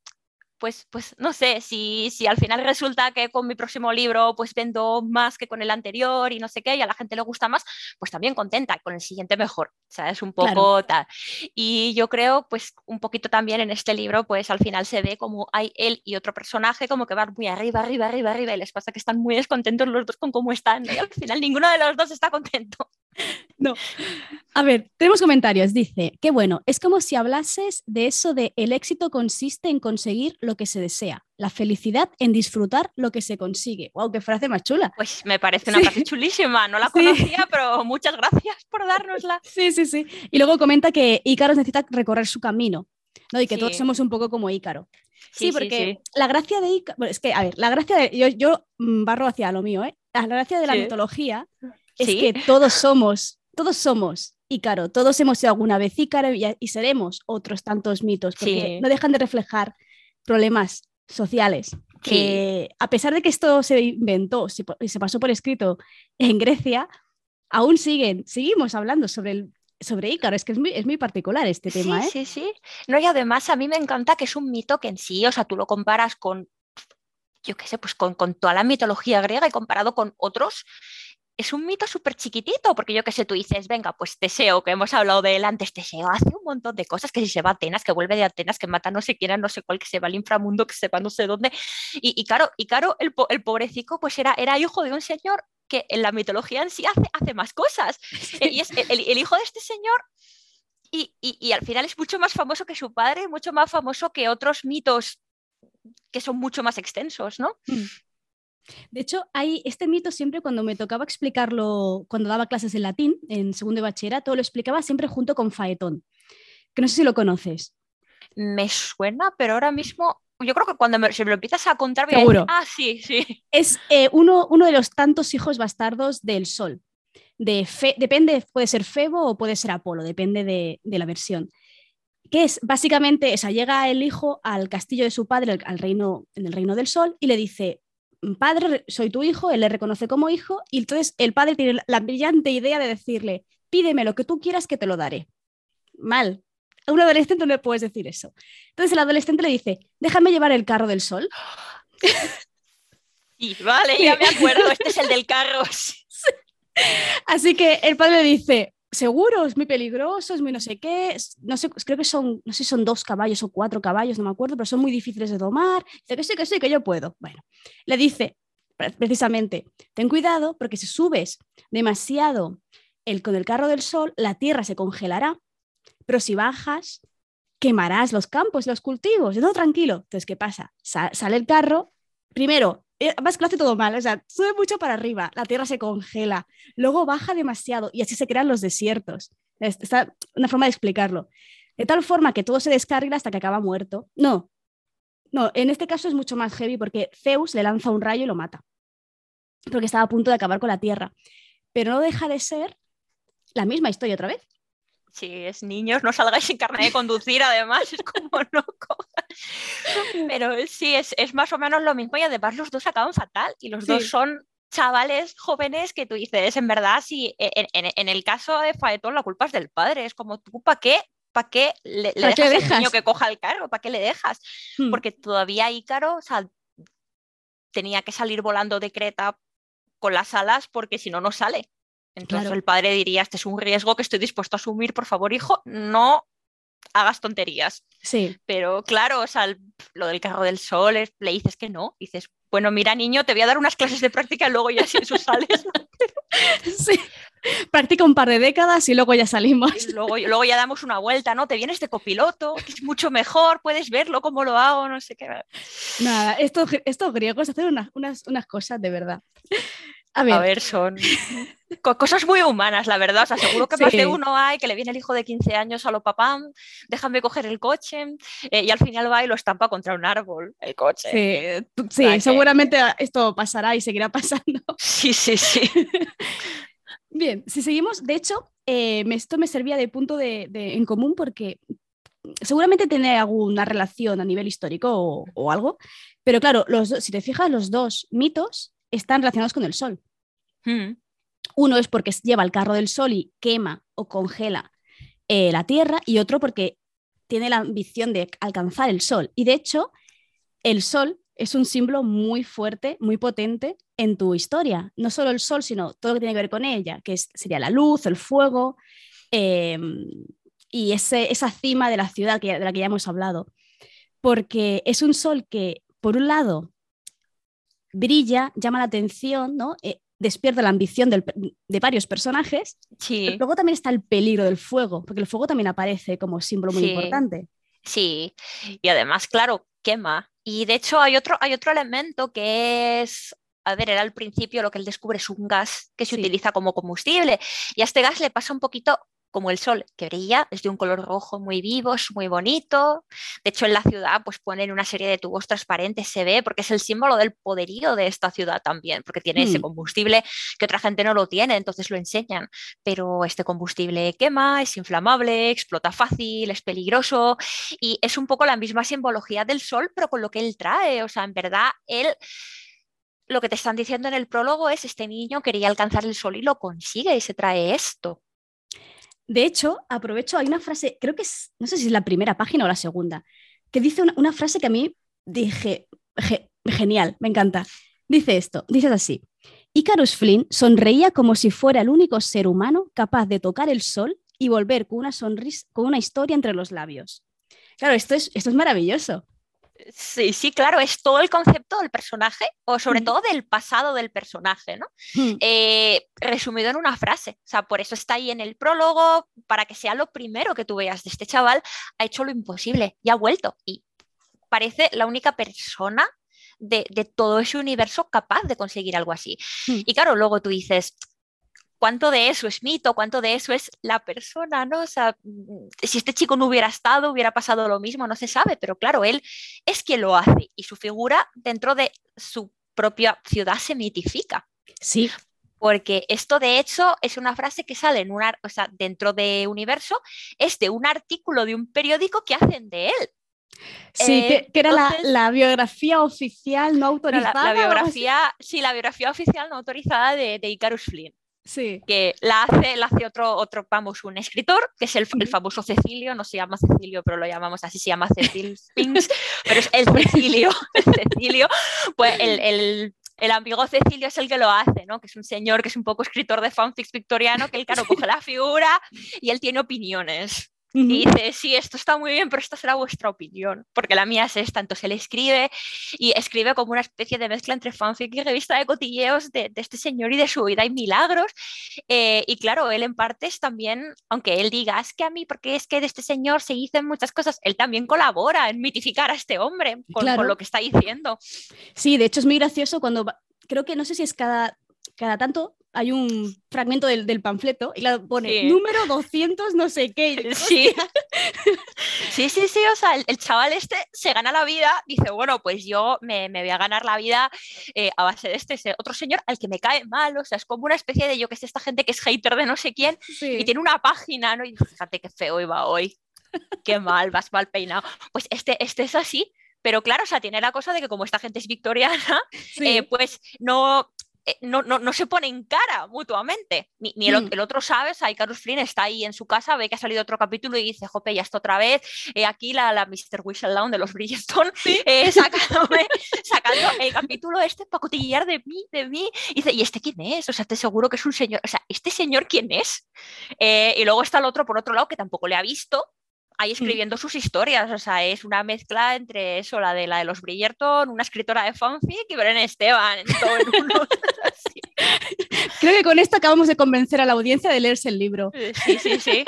pues, pues no sé, si, si al final resulta que con mi próximo libro pues vendo más que con el anterior y no sé qué, y a la gente le gusta más, pues también contenta, con el siguiente mejor, ¿sabes? Un poco Claro. tal. Y yo creo, pues un poquito también en este libro, pues al final se ve como hay él y otro personaje como que van muy arriba, arriba, arriba, arriba, y les pasa que están muy descontentos los dos con cómo están, y al final ninguno de los dos está contento. No. A ver, tenemos comentarios. Dice, qué bueno, es como si hablases de eso de el éxito consiste en conseguir lo que se desea, la felicidad en disfrutar lo que se consigue. ¡Wow, qué frase más chula! Pues me parece una Sí. frase chulísima, no la Sí. conocía, pero muchas gracias por dárnosla. <laughs> Sí, sí, sí. Y luego comenta que Ícaro necesita recorrer su camino, ¿no? Y que todos somos un poco como Ícaro. Sí, porque la gracia de Ícaro, bueno, es que, a ver, la gracia de, yo, yo mm, barro hacia lo mío, ¿eh? La gracia de la mitología es que todos somos, todos somos Ícaro, todos hemos sido alguna vez Ícaro y, y seremos otros tantos mitos, porque Sí. no dejan de reflejar problemas sociales. Que a pesar de que esto se inventó se, se pasó por escrito en Grecia, aún siguen, seguimos hablando sobre, el, sobre Ícaro. Es que es muy, es muy particular este tema, sí, ¿eh? sí, sí. No, y además a mí me encanta que es un mito que en sí, o sea, tú lo comparas con, yo qué sé, pues con, con toda la mitología griega y comparado con otros, es un mito súper chiquitito, porque yo que sé, tú dices, venga, pues Teseo, que hemos hablado de él antes, Teseo hace un montón de cosas, que si se va a Atenas, que vuelve de Atenas, que mata no sé quién, no sé cuál, que se va al inframundo, que se va no sé dónde. Y, claro, y claro el, el pobrecito pues era, era hijo de un señor que en la mitología en sí hace, hace más cosas. <laughs> Y es el, el hijo de este señor y, y, y, al final es mucho más famoso que su padre, mucho más famoso que otros mitos que son mucho más extensos, ¿no? Mm. De hecho, hay este mito siempre cuando me tocaba explicarlo, cuando daba clases en latín, en segundo de bachillerato, lo explicaba siempre junto con Faetón, que no sé si lo conoces. Me suena, pero ahora mismo, yo creo que cuando me, lo empiezas a contar, voy Seguro. ah, sí, sí. Es eh, uno, uno de los tantos hijos bastardos del Sol. De fe, depende, puede ser Febo o puede ser Apolo, depende de, de la versión que es básicamente, o sea, llega el hijo al castillo de su padre, al reino, en el reino del sol, y le dice, padre, soy tu hijo, él le reconoce como hijo y entonces el padre tiene la brillante idea de decirle, pídeme lo que tú quieras que te lo daré. Mal. A un adolescente no le puedes decir eso. Entonces el adolescente le dice, déjame llevar el carro del sol. <laughs> Y vale, ya me acuerdo, este es el del carro. <laughs> Así que el padre le dice, seguro, es muy peligroso, es muy no sé qué, no sé, creo que son, no sé son dos caballos o cuatro caballos, no me acuerdo, pero son muy difíciles de domar. Dice que sí, que sí, que yo puedo. Bueno, le dice precisamente, ten cuidado porque si subes demasiado el, con el carro del sol, la tierra se congelará, pero si bajas, quemarás los campos, los cultivos. No, tranquilo. Entonces, ¿qué pasa? sale el carro, primero además que lo hace todo mal, o sea, sube mucho para arriba, la tierra se congela, luego baja demasiado y así se crean los desiertos. Es una forma de explicarlo. De tal forma que todo se descarga hasta que acaba muerto. No, no, en este caso es mucho más heavy porque Zeus le lanza un rayo y lo mata, porque estaba a punto de acabar con la tierra. Pero no deja de ser la misma historia otra vez. Si es niños, no salgáis sin carne de conducir, además, es como <laughs> no Pero sí, es, es, más o menos lo mismo y además los dos acaban fatal y los dos son chavales jóvenes que tú dices, en verdad, si en, en, el caso de Faetón la culpa es del padre, es como tú, ¿para qué? ¿Para qué le, dejas al niño que coja el carro? ¿Para qué le dejas? Hmm. Porque todavía Ícaro o sea, tenía que salir volando de Creta con las alas porque si no, no sale. Entonces el padre diría, este es un riesgo que estoy dispuesto a asumir, por favor, hijo, no hagas tonterías. Sí. Pero claro, o sea, lo del carro del sol, le dices que no, dices, bueno, mira niño, te voy a dar unas clases de práctica y luego ya si eso sales. <laughs> sí. Practica un par de décadas y luego ya salimos. luego, luego ya damos una vuelta, ¿no? Te vienes de copiloto, que es mucho mejor, puedes verlo cómo lo hago, no sé qué. Nada, estos, estos griegos hacen unas, unas, unas cosas de verdad. A ver. son cosas muy humanas, la verdad. O sea, seguro que más de uno hay que le viene el hijo de 15 años a lo papá, déjame coger el coche eh, y al final va y lo estampa contra un árbol, el coche. Sí, seguramente esto pasará y seguirá pasando. <laughs> Sí, sí, sí. <laughs> Bien, si seguimos, de hecho, eh, esto me servía de punto de, en común porque seguramente tiene alguna relación a nivel histórico o, algo, pero claro, los, si te fijas, los dos mitos están relacionados con el sol. Hmm. Uno es porque lleva el carro del sol y quema o congela eh, la tierra y otro porque tiene la ambición de alcanzar el sol. Y de hecho, el sol es un símbolo muy fuerte, muy potente en tu historia. No solo el sol, sino todo lo que tiene que ver con ella, que sería la luz, el fuego em, y ese, esa cima de la ciudad de la que ya hemos hablado. Porque es un sol que, por un lado, brilla, llama la atención, ¿no? Eh, despierta la ambición de varios personajes. Sí. luego también está el peligro del fuego, porque el fuego también aparece como símbolo muy importante. Sí, y además, claro, quema. Y de hecho hay otro, hay otro elemento que es a ver, era al principio lo que él descubre es un gas que se utiliza como combustible y a este gas le pasa un poquito como el sol que brilla, es de un color rojo muy vivo, es muy bonito. De hecho, en la ciudad pues ponen una serie de tubos transparentes, se ve, porque es el símbolo del poderío de esta ciudad también, porque tiene ese mm. combustible que otra gente no lo tiene, entonces lo enseñan. Pero este combustible quema, es inflamable, explota fácil, es peligroso y es un poco la misma simbología del sol, pero con lo que él trae. O sea, en verdad, él lo que te están diciendo en el prólogo es este niño quería alcanzar el sol y lo consigue y se trae esto. De hecho, aprovecho, hay una frase, creo que es, no sé si es la primera página o la segunda, que dice una, frase que a mí dije, genial, me encanta. Dice esto, dice así, Icarus Flynn sonreía como si fuera el único ser humano capaz de tocar el sol y volver con una sonrisa, con una historia entre los labios. Claro, esto es, esto es maravilloso. Sí, sí, claro, es todo el concepto del personaje o sobre Mm. todo del pasado del personaje, ¿no? Hmm, Eh, resumido en una frase, o sea, por eso está ahí en el prólogo, para que sea lo primero que tú veas de este chaval, ha hecho lo imposible y ha vuelto y parece la única persona de, de todo ese universo capaz de conseguir algo así. Hmm. Y claro, luego tú dices, ¿cuánto de eso es mito? ¿Cuánto de eso es la persona? ¿no? O sea, mm, si este chico no hubiera estado, hubiera pasado lo mismo, no se sabe, pero claro, él es quien lo hace y su figura dentro de su propia ciudad se mitifica. Sí, Porque esto, de hecho, es una frase que sale en un ar- o sea, dentro de Universo, es de un artículo de un periódico que hacen de él. sí, Eh, que, que era la, entonces- la biografía oficial no la, autorizada. la biografía, sí, la biografía oficial no autorizada de, de Icarus Flynn, Sí. que la hace, la hace otro, otro, vamos, un escritor, que es el, el famoso Cecilio, no se llama Cecilio, pero lo llamamos así, se llama Cecil <laughs> Spinks, pero es el Cecilio, <laughs> el Cecilio, pues el, el, el amigo Cecilio es el que lo hace, ¿no? Que es un señor que es un poco escritor de fanfics victoriano, que él, claro, coge la figura y él tiene opiniones. Y dice, sí, esto está muy bien, pero esta será vuestra opinión, porque la mía es esta. Entonces él escribe y escribe como una especie de mezcla entre fanfic y revista de cotilleos de, de este señor y de su vida y milagros. Eh, y claro, él en parte es también, aunque él diga, es que a mí, porque es que de este señor se dicen muchas cosas, él también colabora en mitificar a este hombre con, Claro. con lo que está diciendo. Sí, de hecho es muy gracioso cuando creo que no sé si es cada, cada tanto hay un fragmento del, del panfleto y la pone Sí. número 200 no sé qué. <laughs> Sí. <laughs> sí, sí, sí, o sea, el, el chaval este se gana la vida, dice, bueno, pues yo me, me voy a ganar la vida eh, a base de este ese otro señor al que me cae mal, o sea, es como una especie de, yo que sé, esta gente que es hater de no sé quién Sí. y tiene una página, ¿no? Y fíjate qué feo iba hoy, qué mal, vas mal peinado. Pues este, este es así, pero claro, o sea, tiene la cosa de que como esta gente es victoriana, Sí. eh, pues no, no, no, no se ponen cara mutuamente. Ni, ni el, Mm. el otro sabe, Icarus Flynn está ahí en su casa, ve que ha salido otro capítulo y dice, jope, ya está otra vez, eh, aquí la, la Mr. Whistledown de los Bridgestone, <laughs> eh, sacándome, <laughs> sacando el capítulo este para cotillear de mí, de mí. Y dice, ¿y este quién es? O sea, te seguro que es un señor, o sea, ¿este señor quién es? Eh, y luego está el otro, por otro lado, que tampoco le ha visto, ahí escribiendo sus historias. O sea, es una mezcla entre eso, la de la de los Bridgerton, una escritora de fanfic y Belén Esteban, en todo en uno. <laughs> Creo que con esto acabamos de convencer a la audiencia de leerse el libro. Eh, Sí, sí, sí.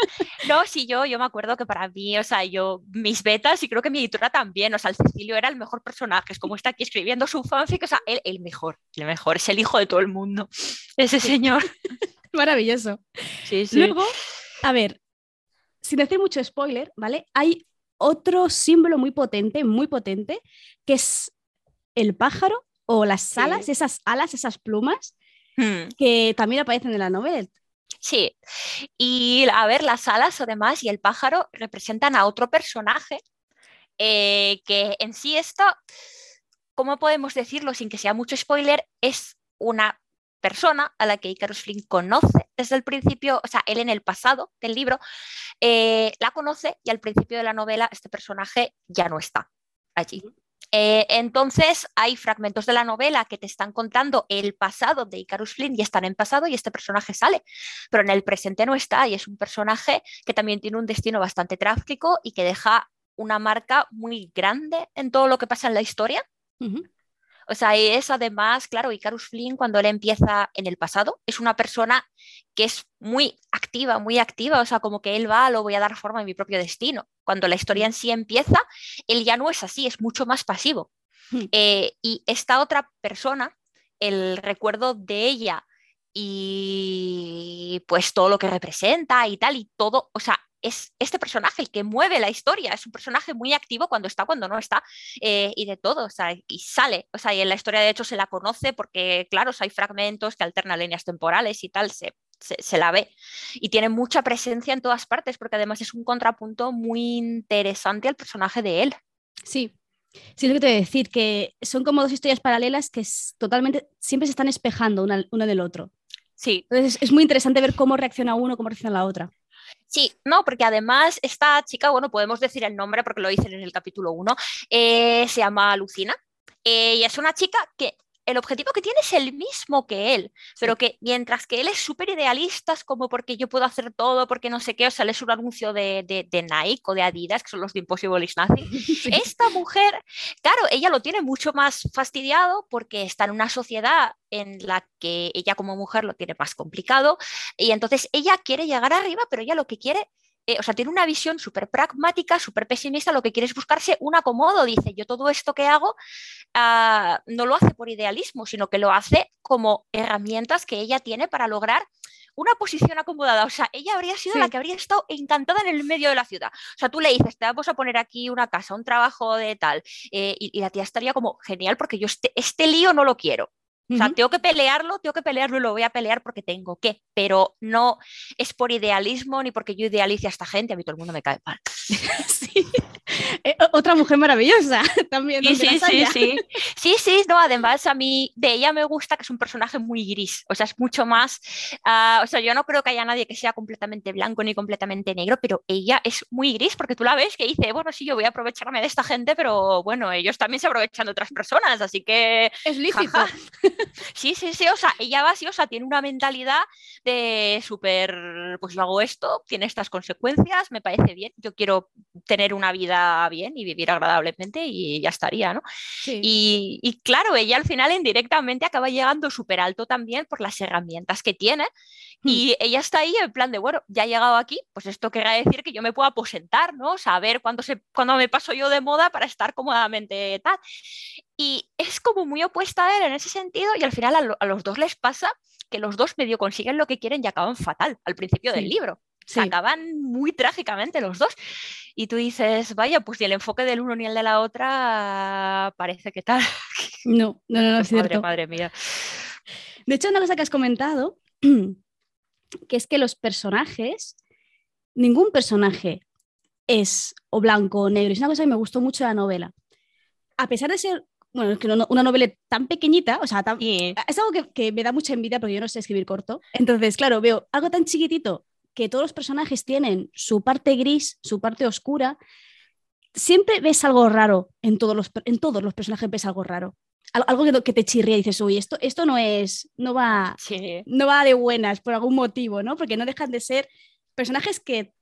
No, sí, yo, yo me acuerdo que para mí, o sea, yo, mis betas y creo que mi editora también, o sea, el Cecilio era el mejor personaje, es como está aquí escribiendo su fanfic, o sea, él, el mejor, el mejor, es el hijo de todo el mundo, ese señor. <laughs> Maravilloso. Sí, sí. Luego, a ver, sin decir mucho spoiler, ¿vale? Hay otro símbolo muy potente, muy potente, que es el pájaro o las alas, esas alas, esas plumas, Hmm. que también aparecen en la novela. Sí, y a ver, las alas además y el pájaro representan a otro personaje eh, que en sí esto, ¿cómo podemos decirlo sin que sea mucho spoiler? Es una persona a la que Icarus Flynn conoce desde el principio, o sea, él en el pasado del libro eh, la conoce y al principio de la novela este personaje ya no está allí. Eh, entonces hay fragmentos de la novela que te están contando el pasado de Icarus Flynn y están en pasado y este personaje sale, pero en el presente no está y es un personaje que también tiene un destino bastante trágico y que deja una marca muy grande en todo lo que pasa en la historia. O sea, es además, claro, Icarus Flynn cuando él empieza en el pasado, es una persona que es muy activa, muy activa, o sea, como que él va, lo voy a dar forma a mi propio destino. Cuando la historia en sí empieza, él ya no es así, es mucho más pasivo. Eh, y esta otra persona, el recuerdo de ella y pues todo lo que representa y tal, y todo, o sea, es este personaje el que mueve la historia, es un personaje muy activo cuando está, cuando no está, eh, y de todo, o sea, y sale, o sea, y en la historia de hecho se la conoce porque, claro, o sea, hay fragmentos que alternan líneas temporales y tal, se, se, se, la ve, y tiene mucha presencia en todas partes, porque además es un contrapunto muy interesante al personaje de él. Sí, Sí, es lo que te voy a decir, que son como dos historias paralelas que es totalmente, siempre se están espejando una, una del otro. Sí. Entonces es muy interesante ver cómo reacciona uno, cómo reacciona la otra. Sí, no, porque además esta chica, bueno, podemos decir el nombre porque lo dicen en el capítulo 1, eh, se llama Lucina. Eh, y es una chica que el objetivo que tiene es el mismo que él, pero que mientras que él es súper idealista, es como porque yo puedo hacer todo, porque no sé qué, o sea, es un anuncio de, de, Nike o de Adidas, que son los de Impossible is Nothing. <laughs> Esta mujer, claro, ella lo tiene mucho más fastidiado porque está en una sociedad en la que ella como mujer lo tiene más complicado y entonces ella quiere llegar arriba, pero ella lo que quiere eh, o sea, tiene una visión súper pragmática, súper pesimista, lo que quiere es buscarse un acomodo. Dice, yo todo esto que hago ah, no lo hace por idealismo, sino que lo hace como herramientas que ella tiene para lograr una posición acomodada. O sea, ella habría sido la que habría estado encantada en el medio de la ciudad. O sea, tú le dices, te vamos a poner aquí una casa, un trabajo de tal, eh, y, la tía estaría como, genial, porque yo este, este lío no lo quiero. O sea, tengo que pelearlo, tengo que pelearlo y lo voy a pelear porque tengo que, pero no es por idealismo ni porque yo idealice a esta gente, a mí todo el mundo me cae mal. <laughs> sí. Eh, otra mujer maravillosa <laughs> también. Sí, sí, sí, sí. <laughs> Sí, sí, no, además a mí de ella me gusta que es un personaje muy gris, o sea, es mucho más, ah, o sea, yo no creo que haya nadie que sea completamente blanco ni completamente negro, pero ella es muy gris porque tú la ves que dice, bueno, sí, yo voy a aprovecharme de esta gente, pero bueno, ellos también se aprovechan de otras personas, así que... Es lícito. <laughs> Sí, sí, sí, o sea, ella va así, o sea, tiene una mentalidad de súper, pues yo hago esto, tiene estas consecuencias, me parece bien, yo quiero tener una vida bien y vivir agradablemente y ya estaría, ¿no? Y, claro, ella al final indirectamente acaba llegando súper alto también por las herramientas que tiene. Y ella está ahí en plan de, bueno, ya he llegado aquí, pues esto querrá decir que yo me puedo aposentar, ¿no? Saber cuándo, se, cuándo me paso yo de moda para estar cómodamente tal. Y es como muy opuesta a él en ese sentido y al final a, los dos les pasa que los dos medio consiguen lo que quieren y acaban fatal al principio del libro. Se acaban muy trágicamente los dos. Y tú dices, vaya, pues ni el enfoque del uno ni el de la otra parece que tal. No, no, no, no es <laughs> cierto. Madre, madre mía. De hecho, una cosa que has comentado, <clears throat> que es que los personajes, ningún personaje es o blanco o negro. Es una cosa que me gustó mucho de la novela. A pesar de ser bueno, es que una novela tan pequeñita, o sea, es algo que, que, me da mucha envidia porque yo no sé escribir corto. Entonces, claro, veo algo tan chiquitito que todos los personajes tienen su parte gris, su parte oscura. Siempre ves algo raro en todos los, en todos los personajes, ves algo raro. Algo que, que te chirría y dices, uy, esto, esto no es, no va, no va de buenas por algún motivo, ¿no? Porque no dejan de ser personajes que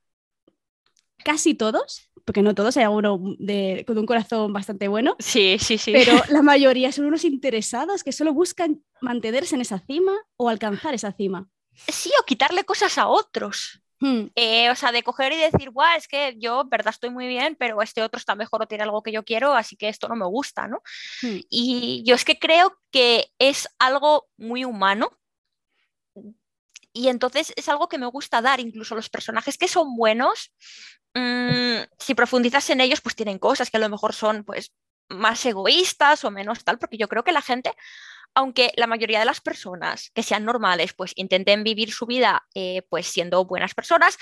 casi todos porque no todos, hay alguno de, con un corazón bastante bueno. Sí, sí, sí. Pero <laughs> la mayoría son unos interesados que solo buscan mantenerse en esa cima o alcanzar esa cima. Sí, o quitarle cosas a otros. Eh, o sea, de coger y decir, guau, es que yo, verdad, estoy muy bien, pero este otro está mejor o tiene algo que yo quiero, así que esto no me gusta, ¿no? Hmm. Y yo es que creo que es algo muy humano. Y entonces es algo que me gusta dar, incluso los personajes que son buenos, Mm, si profundizas en ellos, pues tienen cosas que a lo mejor son pues más egoístas o menos tal, porque yo creo que la gente, aunque la mayoría de las personas que sean normales, pues intenten vivir su vida eh, pues siendo buenas personas,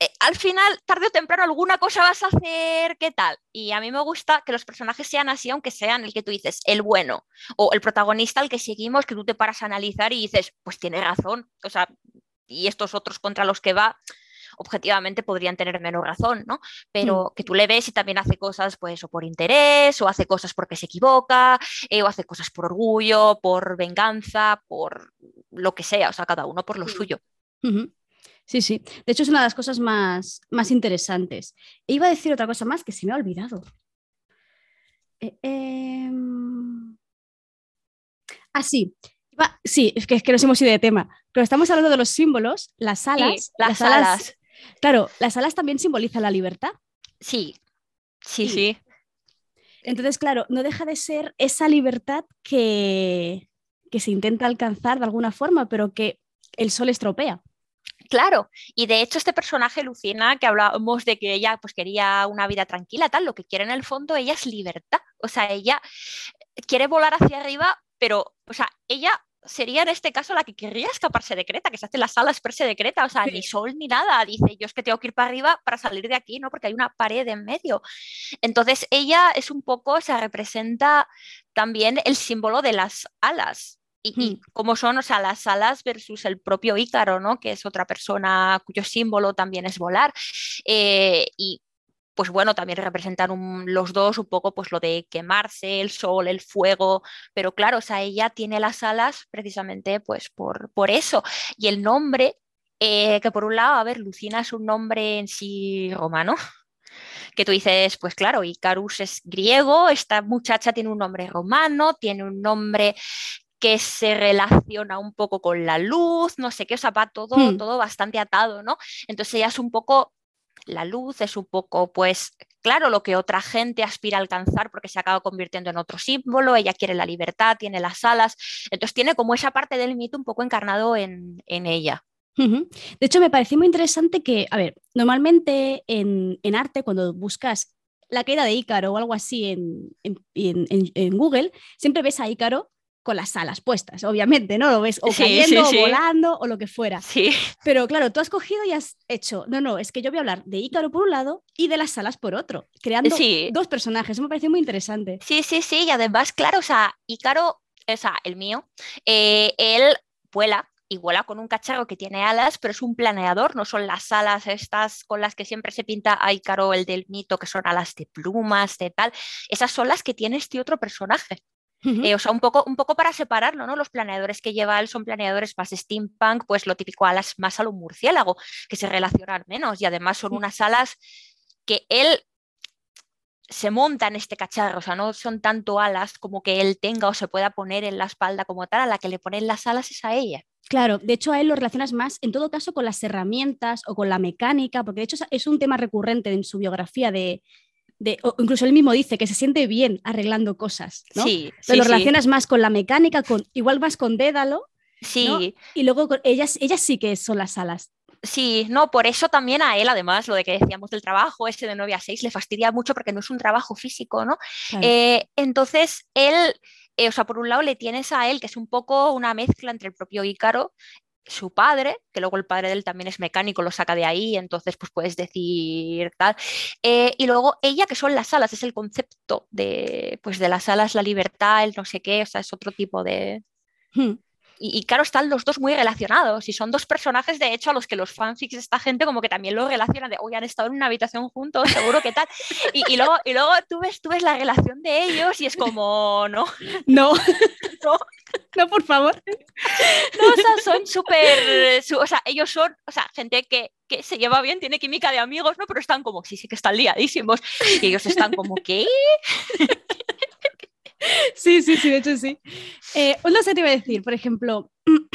eh, al final, tarde o temprano, alguna cosa vas a hacer, ¿qué tal? Y a mí me gusta que los personajes sean así, aunque sean el que tú dices, el bueno, o el protagonista al que seguimos, que tú te paras a analizar y dices, pues tiene razón, o sea, y estos otros contra los que va, objetivamente podrían tener menos razón, ¿no? Pero mm. que tú le ves y también hace cosas pues o por interés, o hace cosas porque se equivoca, eh, o hace cosas por orgullo, por venganza, por lo que sea, o sea, cada uno por lo suyo. Sí, sí. De hecho, es una de las cosas más, más interesantes. E iba a decir otra cosa más que se me ha olvidado. Eh, em, Ah, sí. Sí, es que, es que nos hemos ido de tema. Pero estamos hablando de los símbolos, las alas. las, alas Claro, las alas también simbolizan la libertad. Sí, sí, sí, Entonces, claro, no deja de ser esa libertad que, que se intenta alcanzar de alguna forma, pero que el sol estropea. Claro, y de hecho este personaje, Lucina, que hablábamos de que ella pues quería una vida tranquila, tal, lo que quiere en el fondo ella es libertad. O sea, ella quiere volar hacia arriba, pero, o sea, ella sería en este caso la que querría escaparse de Creta, que se hace la sala expresa de Creta, o sea, ni sol ni nada. Dice, yo es que tengo que ir para arriba para salir de aquí, ¿no? Porque hay una pared en medio. Entonces, ella es un poco, se representa también el símbolo de las alas. Y, y, hmm. como son, o sea, las alas versus el propio Ícaro, ¿no? Que es otra persona cuyo símbolo también es volar. Eh, y pues bueno, también representan los dos un poco pues lo de quemarse, el sol, el fuego, pero claro, o sea, ella tiene las alas precisamente pues por, por eso. Y el nombre, eh, que por un lado, a ver, Lucina es un nombre en sí romano, <laughs> que tú dices, pues claro, Icarus es griego, esta muchacha tiene un nombre romano, tiene un nombre que se relaciona un poco con la luz, no sé qué, o sea, va todo, hmm. todo bastante atado, ¿no? Entonces ella es un poco la luz es un poco, pues, claro, lo que otra gente aspira a alcanzar porque se acaba convirtiendo en otro símbolo, ella quiere la libertad, tiene las alas, entonces tiene como esa parte del mito un poco encarnado en, ella. De hecho, me pareció muy interesante que, a ver, normalmente en, arte, cuando buscas la caída de Ícaro o algo así en, en, Google, siempre ves a Ícaro con las alas puestas, obviamente, ¿no? Lo ves o cayendo, o volando, o lo que fuera. Sí. Pero claro, tú has cogido y has hecho, no, no, es que yo voy a hablar de Ícaro por un lado y de las alas por otro, creando dos personajes. Eso me pareció muy interesante. Sí, sí, sí, y además, claro, o sea, Ícaro, o sea, el mío, eh, él vuela, y vuela con un cacharro que tiene alas, pero es un planeador, no son las alas estas con las que siempre se pinta a Ícaro, el del mito, que son alas de plumas, de tal. Esas son las que tiene este otro personaje. Eh, o sea, un poco, un poco para separarlo, ¿no? Los planeadores que lleva él son planeadores más steampunk, pues lo típico alas más a lo murciélago, que se relacionan menos y además son unas alas que él se monta en este cacharro, o sea, no son tanto alas como que él tenga o se pueda poner en la espalda como tal, a la que le ponen las alas es a ella. Claro, de hecho a él lo relacionas más, en todo caso, con las herramientas o con la mecánica, porque de hecho es un tema recurrente en su biografía de, incluso él mismo dice que se siente bien arreglando cosas, ¿no? Sí, Pero lo relacionas más con la mecánica, con, igual más con Dédalo. Sí. Y luego con, ellas, ellas sí que son las alas. Sí, no, por eso también a él, además, lo de que decíamos del trabajo, ese de 9 a 6, le fastidia mucho porque no es un trabajo físico, ¿no? Eh, entonces, él, eh, o sea, por un lado le tienes a él, que es un poco una mezcla entre el propio Ícaro su padre, que luego el padre de él también es mecánico, lo saca de ahí, entonces pues puedes decir tal. Eh, y luego ella, que son las alas, es el concepto de, pues, de las alas, la libertad, el no sé qué, o sea, es otro tipo de... Hmm. Y, claro, están los dos muy relacionados y son dos personajes, de hecho, a los que los fanfics de esta gente como que también lo relacionan de, hoy han estado en una habitación juntos, seguro que tal. Y, luego, y luego tú, ves, tú ves la relación de ellos y es como, no. <laughs> No. <laughs> no. No, por favor. No, o sea, son súper. o sea, ellos son, o sea, gente que, que, se lleva bien, tiene química de amigos, ¿no? Pero están como, sí, sí que están liadísimos. Y ellos están como, ¿qué? <laughs> Sí, sí, sí, de hecho sí. Eh, no sé, te iba a decir, por ejemplo, <clears throat>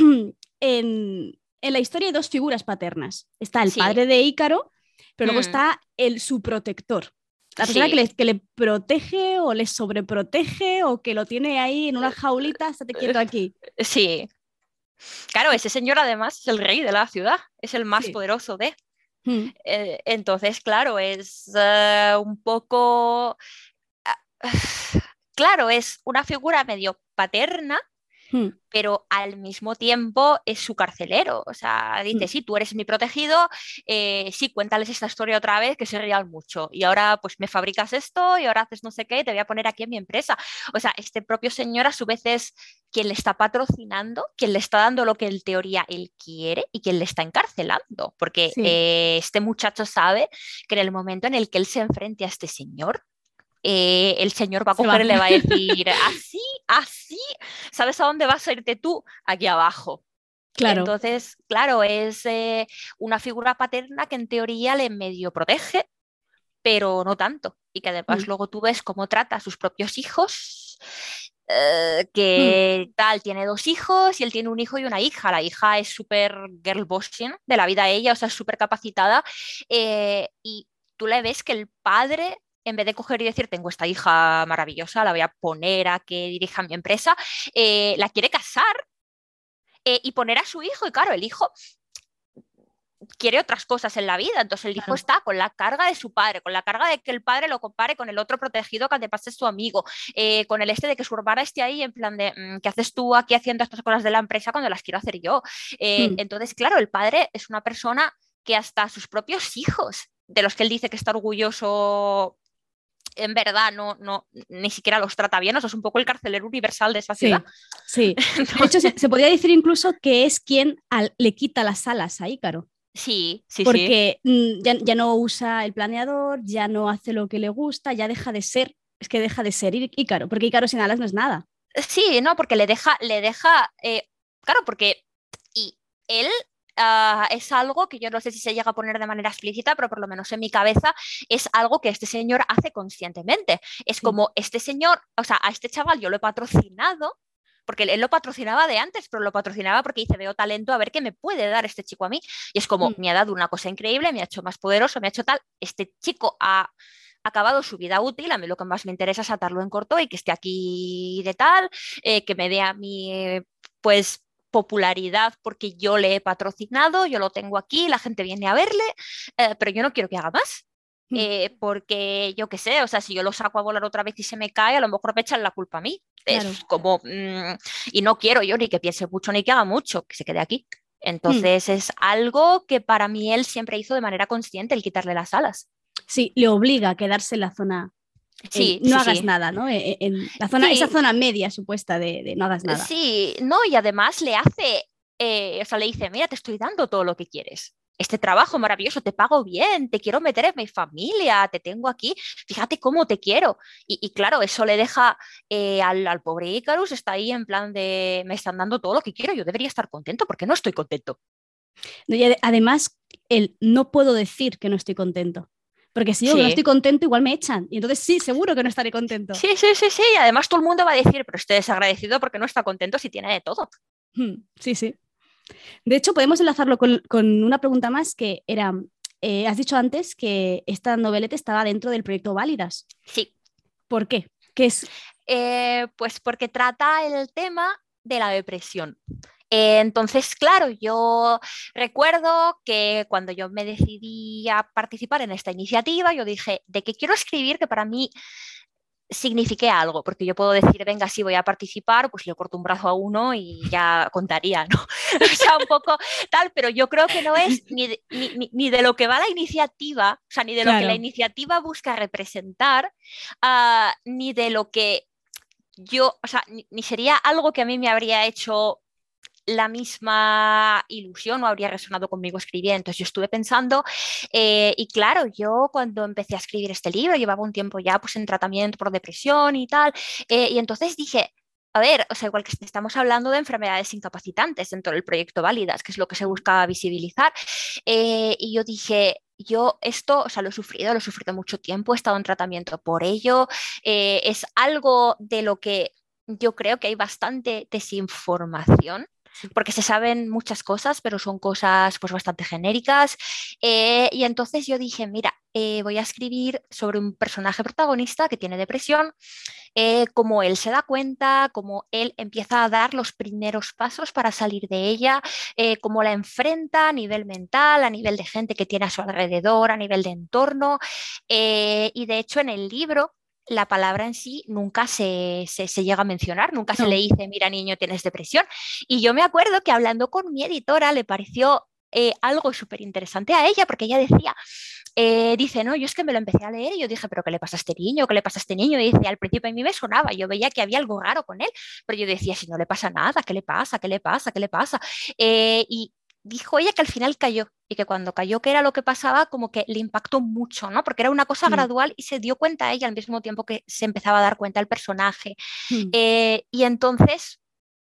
en, en, la historia hay dos figuras paternas. Está el padre de Ícaro, pero luego mm. está el su protector. La persona que, le, que, le, protege o le sobreprotege o que lo tiene ahí en una jaulita, estate quieto aquí. <laughs> Sí. Claro, ese señor además es el rey de la ciudad, es el más poderoso de. Mm. Eh, entonces, claro, es eh, un poco... Ah, claro, es una figura medio paterna, Hmm. pero al mismo tiempo es su carcelero. O sea, dice, hmm. sí, tú eres mi protegido, eh, sí, cuéntales esta historia otra vez, que se rían mucho. Y ahora pues me fabricas esto y ahora haces no sé qué y te voy a poner aquí en mi empresa. O sea, este propio señor a su vez es quien le está patrocinando, quien le está dando lo que en teoría él quiere y quien le está encarcelando. Porque eh, este muchacho sabe que en el momento en el que él se enfrente a este señor, eh, el señor va a coger y le va a <laughs> decir, así, así, ¿sabes a dónde vas a irte tú? Aquí abajo. Claro. Entonces, claro, es eh, una figura paterna que en teoría le medio protege, pero no tanto. Y que además mm. luego tú ves cómo trata a sus propios hijos, eh, que mm. tal, tiene dos hijos y él tiene un hijo y una hija. La hija es súper girl bossing de la vida ella, o sea, súper capacitada. y tú le ves que el padre en vez de coger y decir, tengo esta hija maravillosa, la voy a poner a que dirija mi empresa, eh, la quiere casar eh, y poner a su hijo. Y claro, el hijo quiere otras cosas en la vida. Entonces el hijo está con la carga de su padre, con la carga de que el padre lo compare con el otro protegido que además es su amigo, eh, con el este de que su hermana esté ahí en plan de, mm, ¿qué haces tú aquí haciendo estas cosas de la empresa cuando las quiero hacer yo? Hmm. Entonces, claro, el padre es una persona que hasta sus propios hijos, de los que él dice que está orgulloso en verdad no, no, ni siquiera los trata bien, o sea, es un poco el carcelero universal de esa ciudad. Sí, <laughs> de hecho se, podría decir incluso que es quien le quita las alas a Ícaro. Sí, sí, porque mm, Ya, no usa el planeador, ya no hace lo que le gusta, ya deja de ser, es que deja de ser Ícaro, porque Ícaro sin alas no es nada. Sí, no, porque le deja, le deja, eh, claro, porque y él ah, es algo que yo no sé si se llega a poner de manera explícita, pero por lo menos en mi cabeza es algo que este señor hace conscientemente. Es como este señor, o sea, a este chaval yo lo he patrocinado porque él lo patrocinaba de antes, pero lo patrocinaba porque dice, veo talento, a ver qué me puede dar este chico a mí. Y es como, mm. me ha dado una cosa increíble, me ha hecho más poderoso, me ha hecho tal, este chico ha acabado su vida útil, a mí lo que más me interesa es atarlo en corto y que esté aquí de tal, eh, que me dé a mí, eh, pues popularidad porque yo le he patrocinado, yo lo tengo aquí, la gente viene a verle, eh, pero yo no quiero que haga más. Mm. porque yo qué sé, o sea, si yo lo saco a volar otra vez y se me cae, a lo mejor me echan la culpa a mí. Es como, mm, y no quiero yo ni que piense mucho ni que haga mucho, que se quede aquí. Mm. Entonces es algo que para mí él siempre hizo de manera consciente, el quitarle las alas. Sí, le obliga a quedarse en la zona. Sí, no hagas nada, ¿no? E, e, en la zona, esa zona media supuesta de, no hagas nada. Sí, no, y además le hace, eh, o sea, le dice, mira, te estoy dando todo lo que quieres este trabajo maravilloso, te pago bien, te quiero meter en mi familia, te tengo aquí, fíjate cómo te quiero. Y, claro, eso le deja eh, al, pobre Icarus, está ahí en plan de, me están dando todo lo que quiero, yo debería estar contento, porque no estoy contento. Y además, el no puedo decir que no estoy contento. Porque si yo no estoy contento, igual me echan. Y entonces sí, seguro que no estaré contento. Sí, sí, sí, sí. Además, todo el mundo va a decir, pero estoy desagradecido porque no está contento si tiene de todo. Hmm, sí, sí. De hecho, podemos enlazarlo con, una pregunta más que era, eh, has dicho antes que esta noveleta estaba dentro del proyecto Válidas. Sí. ¿Por qué? ¿Qué es? Eh, pues porque trata el tema de la depresión. Eh, entonces, claro, yo recuerdo que cuando yo me decidí a participar en esta iniciativa, yo dije, ¿de qué quiero escribir? Que para mí signifique algo, porque yo puedo decir, venga, sí voy a participar, pues le corto un brazo a uno y ya contaría, ¿no? <laughs> o sea, un poco tal, pero yo creo que no es ni de, ni, de lo que va la iniciativa, o sea, ni de lo que la iniciativa busca representar, ah, ni de lo que yo, o sea, ni sería algo que a mí me habría hecho la misma ilusión o habría resonado conmigo escribiendo. Entonces yo estuve pensando eh, y claro, yo cuando empecé a escribir este libro llevaba un tiempo ya pues en tratamiento por depresión y tal, eh, y entonces dije, a ver, o sea, igual que estamos hablando de enfermedades incapacitantes dentro del proyecto Válidas, que es lo que se buscaba visibilizar, eh, y yo dije, yo esto, o sea, lo he sufrido, lo he sufrido mucho tiempo, he estado en tratamiento por ello, es algo de lo que yo creo que hay bastante desinformación porque se saben muchas cosas, pero son cosas pues bastante genéricas. Eh, y entonces yo dije, mira, eh, voy a escribir sobre un personaje protagonista que tiene depresión, eh, cómo él se da cuenta, cómo él empieza a dar los primeros pasos para salir de ella, cómo la enfrenta a nivel mental, a nivel de gente que tiene a su alrededor, a nivel de entorno. y de hecho en el libro la palabra en sí nunca se, llega a mencionar, nunca se le dice, mira niño, tienes depresión. Y yo me acuerdo que hablando con mi editora le pareció eh, algo súper interesante a ella, porque ella decía, eh, dice, no, yo es que me lo empecé a leer y yo dije, pero ¿qué le pasa a este niño? ¿Qué le pasa a este niño? Y dice, al principio a mí me sonaba, yo veía que había algo raro con él, pero yo decía, si no le pasa nada, ¿qué le pasa? ¿Qué le pasa? ¿Qué le pasa? Eh, y dijo ella que al final cayó y que cuando cayó que era lo que pasaba, como que le impactó mucho, ¿no? Porque era una cosa mm. gradual y se dio cuenta ella al mismo tiempo que se empezaba a dar cuenta el personaje. Mm. Eh, y entonces,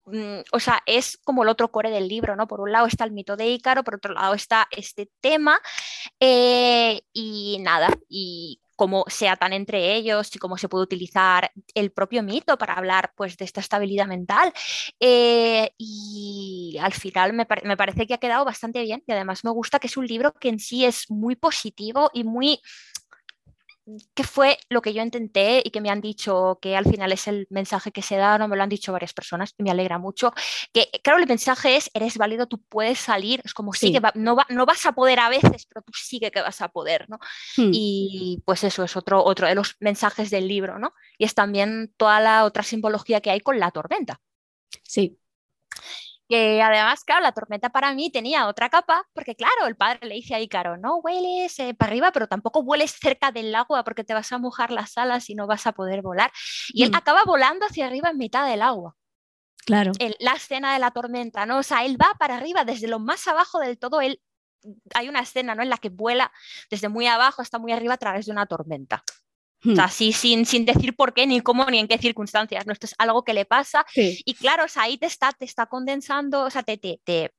mm, o sea, es como el otro core del libro, ¿no? Por un lado está el mito de Ícaro, por otro lado está este tema eh, y nada, y cómo se atan entre ellos y cómo se puede utilizar el propio mito para hablar pues, de esta estabilidad mental. Eh, y al final me, me parece que ha quedado bastante bien y además me gusta que es un libro que en sí es muy positivo y muy ¿Qué fue lo que yo intenté y que me han dicho que al final es el mensaje que se da, no me lo han dicho varias personas y me alegra mucho, que claro, el mensaje es, eres válido, tú puedes salir, es como sí, que no, no, vas a poder a veces, pero tú sí que vas a poder, ¿no? Hmm. Y pues eso es otro, otro de los mensajes del libro, ¿no? Y es también toda la otra simbología que hay con la tormenta. Sí que además, claro, la tormenta para mí tenía otra capa, porque claro, el padre le dice a Ícaro, no hueles eh, para arriba, pero tampoco vueles cerca del agua porque te vas a mojar las alas y no vas a poder volar. Y él mm. acaba volando hacia arriba en mitad del agua. Claro. la escena de la tormenta, ¿no? O sea, él va para arriba, desde lo más abajo del todo, él hay una escena ¿no? en la que vuela desde muy abajo hasta muy arriba a través de una tormenta. O sea, así sin, sin decir por qué, ni cómo, ni en qué circunstancias. ¿no? Esto es algo que le pasa. Y claro, o sea, ahí te está, te está condensando, o sea, te, te,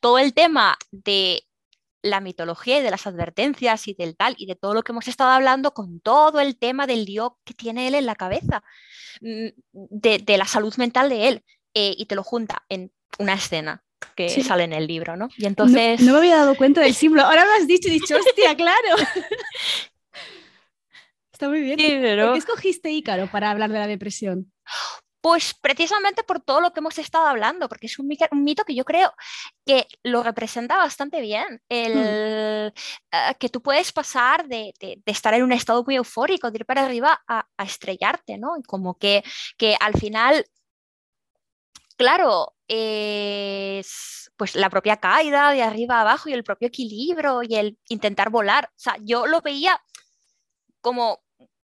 todo el tema de la mitología y de las advertencias y del tal y de todo lo que hemos estado hablando con todo el tema del lío que tiene él en la cabeza, mm, de, de la salud mental de él, eh, y te lo junta en una escena que sale en el libro, ¿no? Y entonces... No, me había dado cuenta del <laughs> símbolo, ahora lo has dicho y dicho, hostia, claro. <laughs> Está muy bien. ¿Por qué escogiste Ícaro para hablar de la depresión? Pues precisamente por todo lo que hemos estado hablando, porque es un, mito que yo creo que lo representa bastante bien. El, hmm. eh, que tú puedes pasar de, estar en un estado muy eufórico, de ir para arriba a, estrellarte, ¿no? Y como que, que al final, claro, es pues la propia caída de arriba a abajo y el propio equilibrio y el intentar volar. O sea, yo lo veía como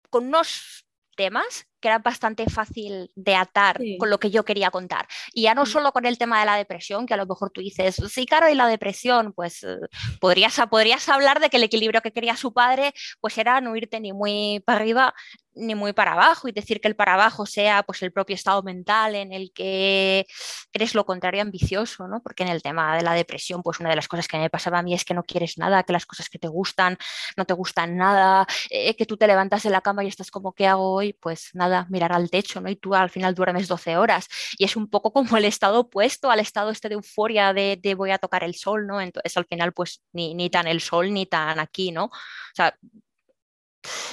con unos temas que era bastante fácil de atar con lo que yo quería contar. Y ya no mm. solo con el tema de la depresión, que a lo mejor tú dices, sí, claro, y la depresión, pues eh, podrías, podrías hablar de que el equilibrio que quería su padre, pues era no irte ni muy para arriba ni muy para abajo y decir que el para abajo sea pues el propio estado mental en el que eres lo contrario ambicioso, ¿no? Porque en el tema de la depresión, pues una de las cosas que me pasaba a mí es que no quieres nada, que las cosas que te gustan no te gustan nada, eh, que tú te levantas de la cama y estás como, ¿qué hago hoy? Pues nada, mirar al techo, ¿no? Y tú al final duermes 12 horas y es un poco como el estado opuesto al estado este de euforia de, voy a tocar el sol, ¿no? Entonces al final pues ni, ni tan el sol ni tan aquí, ¿no? O sea,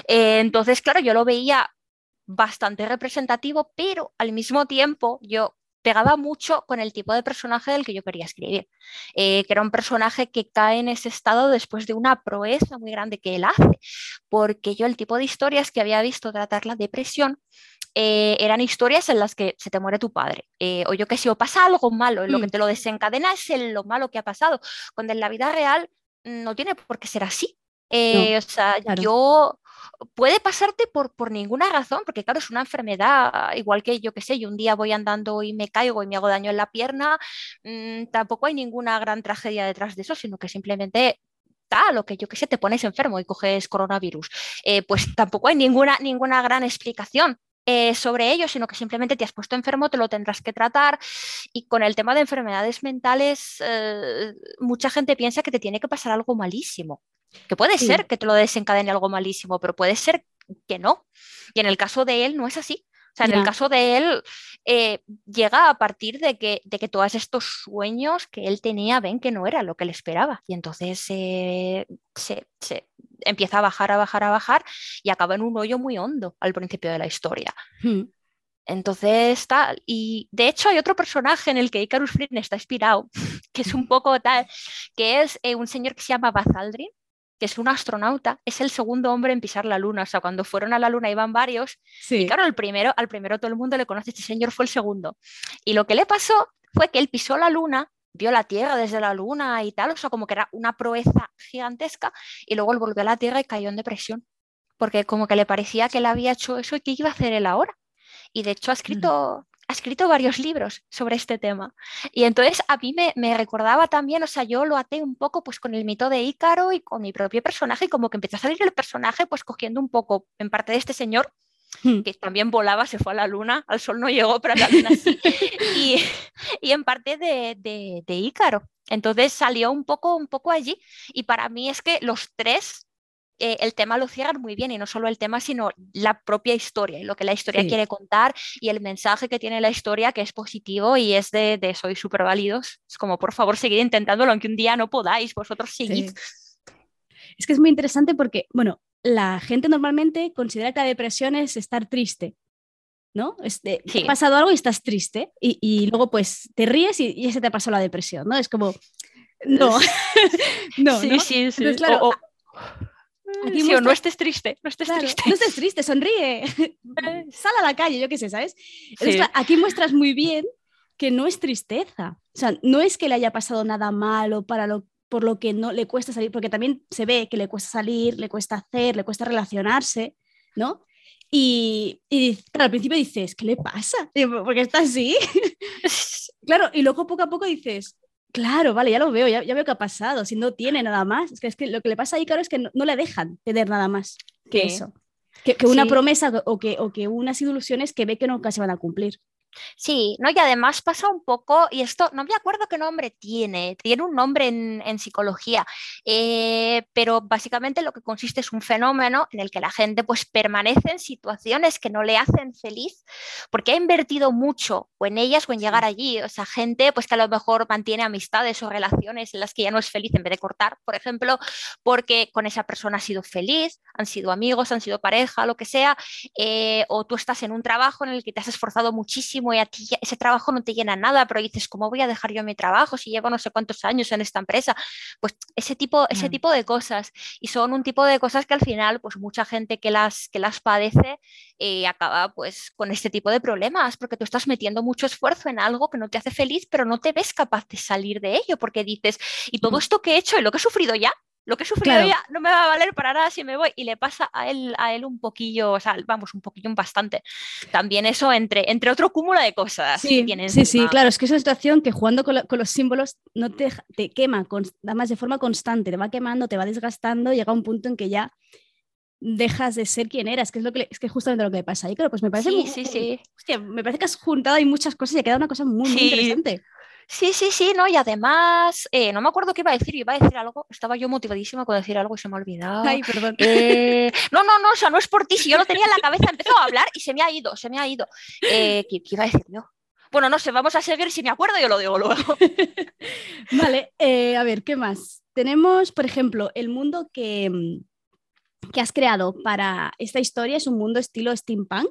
eh, entonces, claro, yo lo veía bastante representativo, pero al mismo tiempo yo pegaba mucho con el tipo de personaje del que yo quería escribir, eh, que era un personaje que cae en ese estado después de una proeza muy grande que él hace, porque yo el tipo de historias que había visto tratar la depresión eh, eran historias en las que se te muere tu padre, o yo que sé, o pasa algo malo, en lo que mm. te lo desencadena es lo malo que ha pasado, cuando en la vida real no tiene por qué ser así. o sea, yo puede pasarte por, por ninguna razón, porque claro, es una enfermedad, igual que yo que sé, yo un día voy andando y me caigo y me hago daño en la pierna, mm, tampoco hay ninguna gran tragedia detrás de eso, sino que simplemente tal, lo que yo que sé, te pones enfermo y coges coronavirus. Eh, pues tampoco hay ninguna, ninguna gran explicación. Eh, sobre ello, sino que simplemente te has puesto enfermo, te lo tendrás que tratar. Y con el tema de enfermedades mentales, eh, mucha gente piensa que te tiene que pasar algo malísimo. Que puede ser que te lo desencadene algo malísimo, pero puede ser que no. Y en el caso de él no es así. O sea, en el caso de él, eh, llega a partir de que, de que todos estos sueños que él tenía ven que no era lo que él esperaba. Y entonces se, empieza a bajar, a bajar, a bajar y acaba en un hoyo muy hondo al principio de la historia. Hmm. Entonces, tal. Y de hecho, hay otro personaje en el que Icarus Flynn está inspirado, <laughs> que es un poco tal, que es eh, un señor que se llama Bazaldrin, que es un astronauta, es el segundo hombre en pisar la luna. O sea, cuando fueron a la luna iban varios. Y claro, el primero, al primero todo el mundo le conoce, este señor fue el segundo. Y lo que le pasó fue que él pisó la luna, vio la Tierra desde la luna y tal, o sea, como que era una proeza gigantesca, y luego él volvió a la Tierra y cayó en depresión, porque como que le parecía que él había hecho eso y que iba a hacer él ahora. Y de hecho ha escrito, ha escrito varios libros sobre este tema. Y entonces a mí me, recordaba también, o sea, yo lo até un poco pues con el mito de Ícaro y con mi propio personaje, y como que empezó a salir el personaje pues cogiendo un poco en parte de este señor hmm. que también volaba, se fue a la luna, al sol no llegó, pero a la luna sí, y, en parte de, de, de Ícaro. Entonces salió un poco, un poco allí y para mí es que los tres eh, el tema lo cierran muy bien y no solo el tema, sino la propia historia y lo que la historia quiere contar y el mensaje que tiene la historia que es positivo y es de, de sois súper válidos. Es como, por favor, seguid intentándolo, aunque un día no podáis, vosotros seguid. Es que es muy interesante porque, bueno, la gente normalmente considera que la depresión es estar triste. ¿no? Este, ha pasado algo y estás triste y, luego pues te ríes y, ya se te pasó la depresión, ¿no? Es como, no, <laughs> <laughs> no, sí, sí, sí. claro, Aquí no estés triste, no estés triste. No estés triste, sonríe, <laughs> sal a la calle, yo qué sé, ¿sabes? aquí muestras muy bien que no es tristeza, o sea, no es que le haya pasado nada malo para lo, por lo que no le cuesta salir, porque también se ve que le cuesta salir, le cuesta hacer, le cuesta relacionarse, ¿no? Y, y al principio dices, ¿qué le pasa? Porque está así. <laughs> <laughs> claro, y luego poco a poco dices, Claro, vale, ya lo veo, ya, veo qué ha pasado. Si no tiene nada más, es que, es que lo que le pasa ahí, claro, es que no, le dejan tener nada más que eso. Que, una promesa o que, o que unas ilusiones que ve que nunca se van a cumplir. Sí, ¿no? Y además pasa un poco, y esto no me acuerdo qué nombre tiene, tiene un nombre en, psicología, eh, pero básicamente lo que consiste es un fenómeno en el que la gente pues permanece en situaciones que no le hacen feliz porque ha invertido mucho o en ellas o en llegar allí. O sea, gente pues que a lo mejor mantiene amistades o relaciones en las que ya no es feliz en vez de cortar, por ejemplo, porque con esa persona ha sido feliz, han sido amigos, han sido pareja, lo que sea, eh, o tú estás en un trabajo en el que te has esforzado muchísimo y a ti ese trabajo no te llena nada, pero dices, ¿cómo voy a dejar yo mi trabajo si llevo no sé cuántos años en esta empresa? Pues ese tipo, ese mm. tipo de cosas. Y son un tipo de cosas que al final, pues mucha gente que las, que las padece eh, acaba pues con este tipo de problemas, porque tú estás metiendo mucho esfuerzo en algo que no te hace feliz, pero no te ves capaz de salir de ello, porque dices, y todo esto que he hecho y lo que he sufrido ya, lo que he sufrido ya no me va a valer para nada si me voy. Y le pasa a él, a él un poquillo, o sea, vamos, un poquillo, bastante. También eso entre, entre otro cúmulo de cosas. Sí, sí, sí, claro, es que es una situación que jugando con, los símbolos no te, te quema, además de forma constante, te va quemando, te va desgastando, llega un punto en que ya dejas de ser quien eras, que es lo que es que justamente lo que pasa. Y claro, pues me parece sí, sí, sí. Hostia, me parece que has juntado ahí muchas cosas y ha quedado una cosa muy, muy interesante. Sí, sí, sí, no, y además, eh, no me acuerdo qué iba a decir, iba a decir algo, estaba yo motivadísima con decir algo y se me ha olvidado. Ay, perdón. Eh, <laughs> no, no, no, o sea, no es por ti, si yo lo tenía en la cabeza, empezó a hablar y se me ha ido, se me ha ido. Eh, ¿qué, iba a decir yo? Bueno, no sé, vamos a seguir, si me acuerdo yo lo digo luego. <laughs> vale, a ver, ¿qué más? Tenemos, por ejemplo, el mundo que, mm, que has creado para esta historia es un mundo estilo steampunk,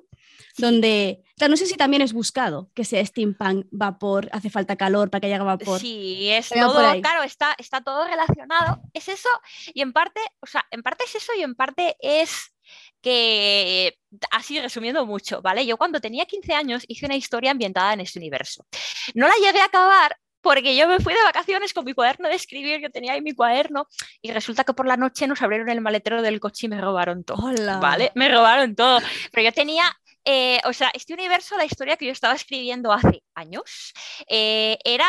donde, no sé si también es buscado que sea steampunk, vapor, hace falta calor para que haya vapor. Sí, es todo, claro, está, está todo relacionado. Es eso, y en parte, o sea, en parte es eso y en parte es que, así resumiendo mucho, ¿vale? Yo cuando tenía 15 años hice una historia ambientada en este universo. No la llegué a acabar porque yo me fui de vacaciones con mi cuaderno de escribir, yo tenía ahí mi cuaderno y resulta que por la noche nos abrieron el maletero del coche y me robaron todo. ¿Vale? Me robaron todo. Pero yo tenía eh, o sea, este universo, la historia que yo estaba escribiendo hace años, eh, era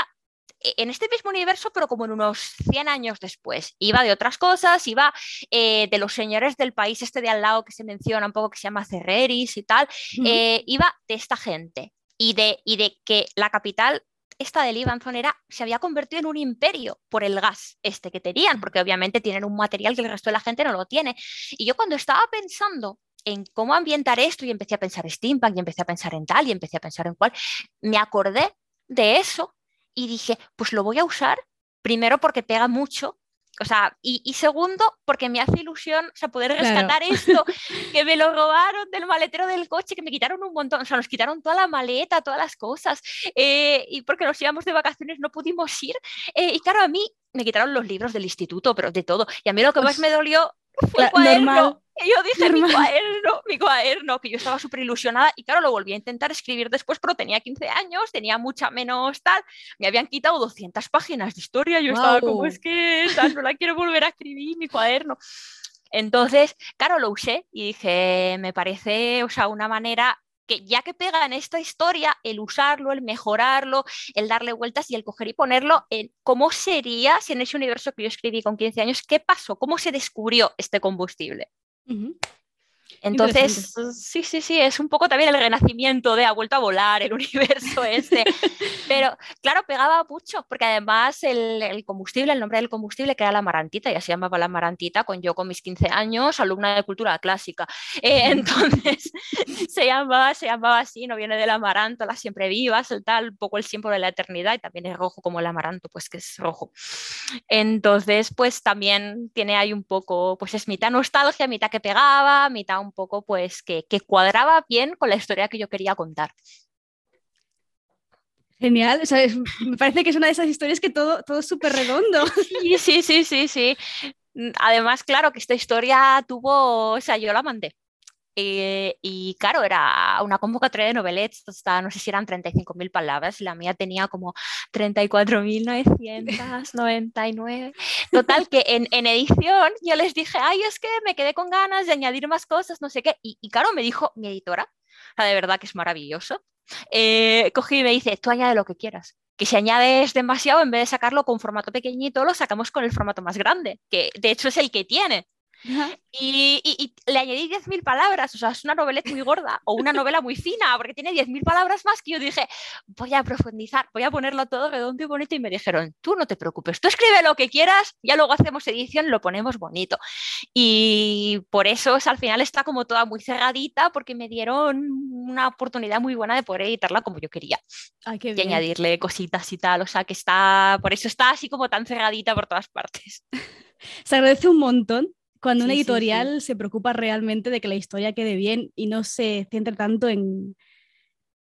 e, en este mismo universo, pero como en unos 100 años después. Iba de otras cosas, iba eh, de los señores del país este de al lado que se menciona un poco, que se llama Cerreris y tal, iba de esta gente y de, y de que la capital esta de Libanzón era, se había convertido en un imperio por el gas este que tenían, porque obviamente tienen un material que el resto de la gente no lo tiene. Y yo cuando estaba pensando en cómo ambientar esto y empecé a pensar steampunk y empecé a pensar en tal y empecé a pensar en cuál, me acordé de eso y dije, pues lo voy a usar primero porque pega mucho. O sea, y, segundo, porque me hace ilusión o sea, poder rescatar esto, <laughs> que me lo robaron del maletero del coche, que me quitaron un montón, o sea, nos quitaron toda la maleta, todas las cosas, eh, y porque nos íbamos de vacaciones no pudimos ir. Eh, y claro, a mí me quitaron los libros del instituto, pero de todo. Y a mí lo que más me dolió fue el yo dije mi cuaderno, mi cuaderno, que yo estaba súper ilusionada y claro, lo volví a intentar escribir después, pero tenía 15 años, tenía mucha menos tal, me habían quitado 200 páginas de historia, yo estaba como, es que no la quiero volver a escribir, mi cuaderno. Entonces, claro, lo usé y dije, me parece, o sea, una manera que ya que pega en esta historia, el usarlo, el mejorarlo, el darle vueltas y el coger y ponerlo en cómo sería si en ese universo que yo escribí con 15 años, qué pasó, cómo se descubrió este combustible. Mhm. Entonces, sí, sí, sí, es un poco también el renacimiento de ha vuelto a volar el <laughs> universo este. Pero claro, pegaba mucho, porque además el, combustible, el nombre del combustible, que era la marantita, ya se llamaba la marantita, con yo con mis 15 años, alumna de cultura clásica. Eh, entonces, <laughs> se llamaba, se llamaba así, no viene del amaranto, las siempre vivas, el tal, un poco el símbolo de la eternidad, y también es rojo como el amaranto, pues que es rojo. Entonces, pues también tiene ahí un poco, pues es mitad nostalgia, mitad que pegaba, mitad un poco pues que, cuadraba bien con la historia que yo quería contar. Genial, me parece que es una de esas historias que todo, todo es súper redondo. <laughs> Sí, sí, sí, sí, sí. Además, claro, que esta historia tuvo, o sea, yo la mandé. Eh, y claro, era una convocatoria de novelets, no sé si eran 35.000 palabras, y la mía tenía como 34.999. Total, que en, edición yo les dije, ay, es que me quedé con ganas de añadir más cosas, no sé qué. Y, y claro, me dijo mi editora, la de verdad que es maravilloso, eh, cogí y me dice, tú añade lo que quieras. que si añades demasiado, en vez de sacarlo con formato pequeñito, lo sacamos con el formato más grande, que de hecho es el que tiene. Y, le añadí 10.000 palabras, o sea, es una noveleta muy gorda o una novela muy fina, porque tiene 10.000 palabras más que yo dije, voy a profundizar, voy a ponerlo todo redondo y bonito. Y me dijeron, tú no te preocupes, tú escribe lo que quieras, ya luego hacemos edición, lo ponemos bonito. Y por eso al final está como toda muy cerradita, porque me dieron una oportunidad muy buena de poder editarla como yo quería. y añadirle cositas y tal, o sea, que está, por eso está así como tan cerradita por todas partes. <laughs> Se agradece un montón cuando una editorial se preocupa realmente de que la historia quede bien y no se centre tanto en,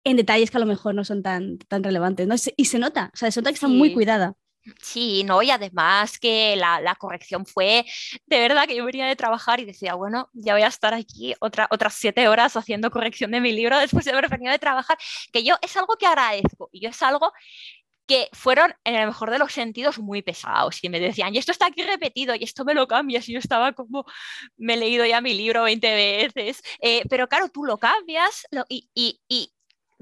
en detalles que a lo mejor no son tan, tan relevantes. ¿no? Y se nota, o sea, se nota que está muy cuidada. Sí, no, y además que la, la, corrección fue de verdad que yo venía de trabajar y decía, bueno, ya voy a estar aquí otra, otras siete horas haciendo corrección de mi libro después de haber venido de trabajar, que yo es algo que agradezco y yo es algo que fueron, en el mejor de los sentidos, muy pesados y me decían, y esto está aquí repetido, y esto me lo cambias, y yo estaba como, me he leído ya mi libro 20 veces, eh, pero claro, tú lo cambias y, y,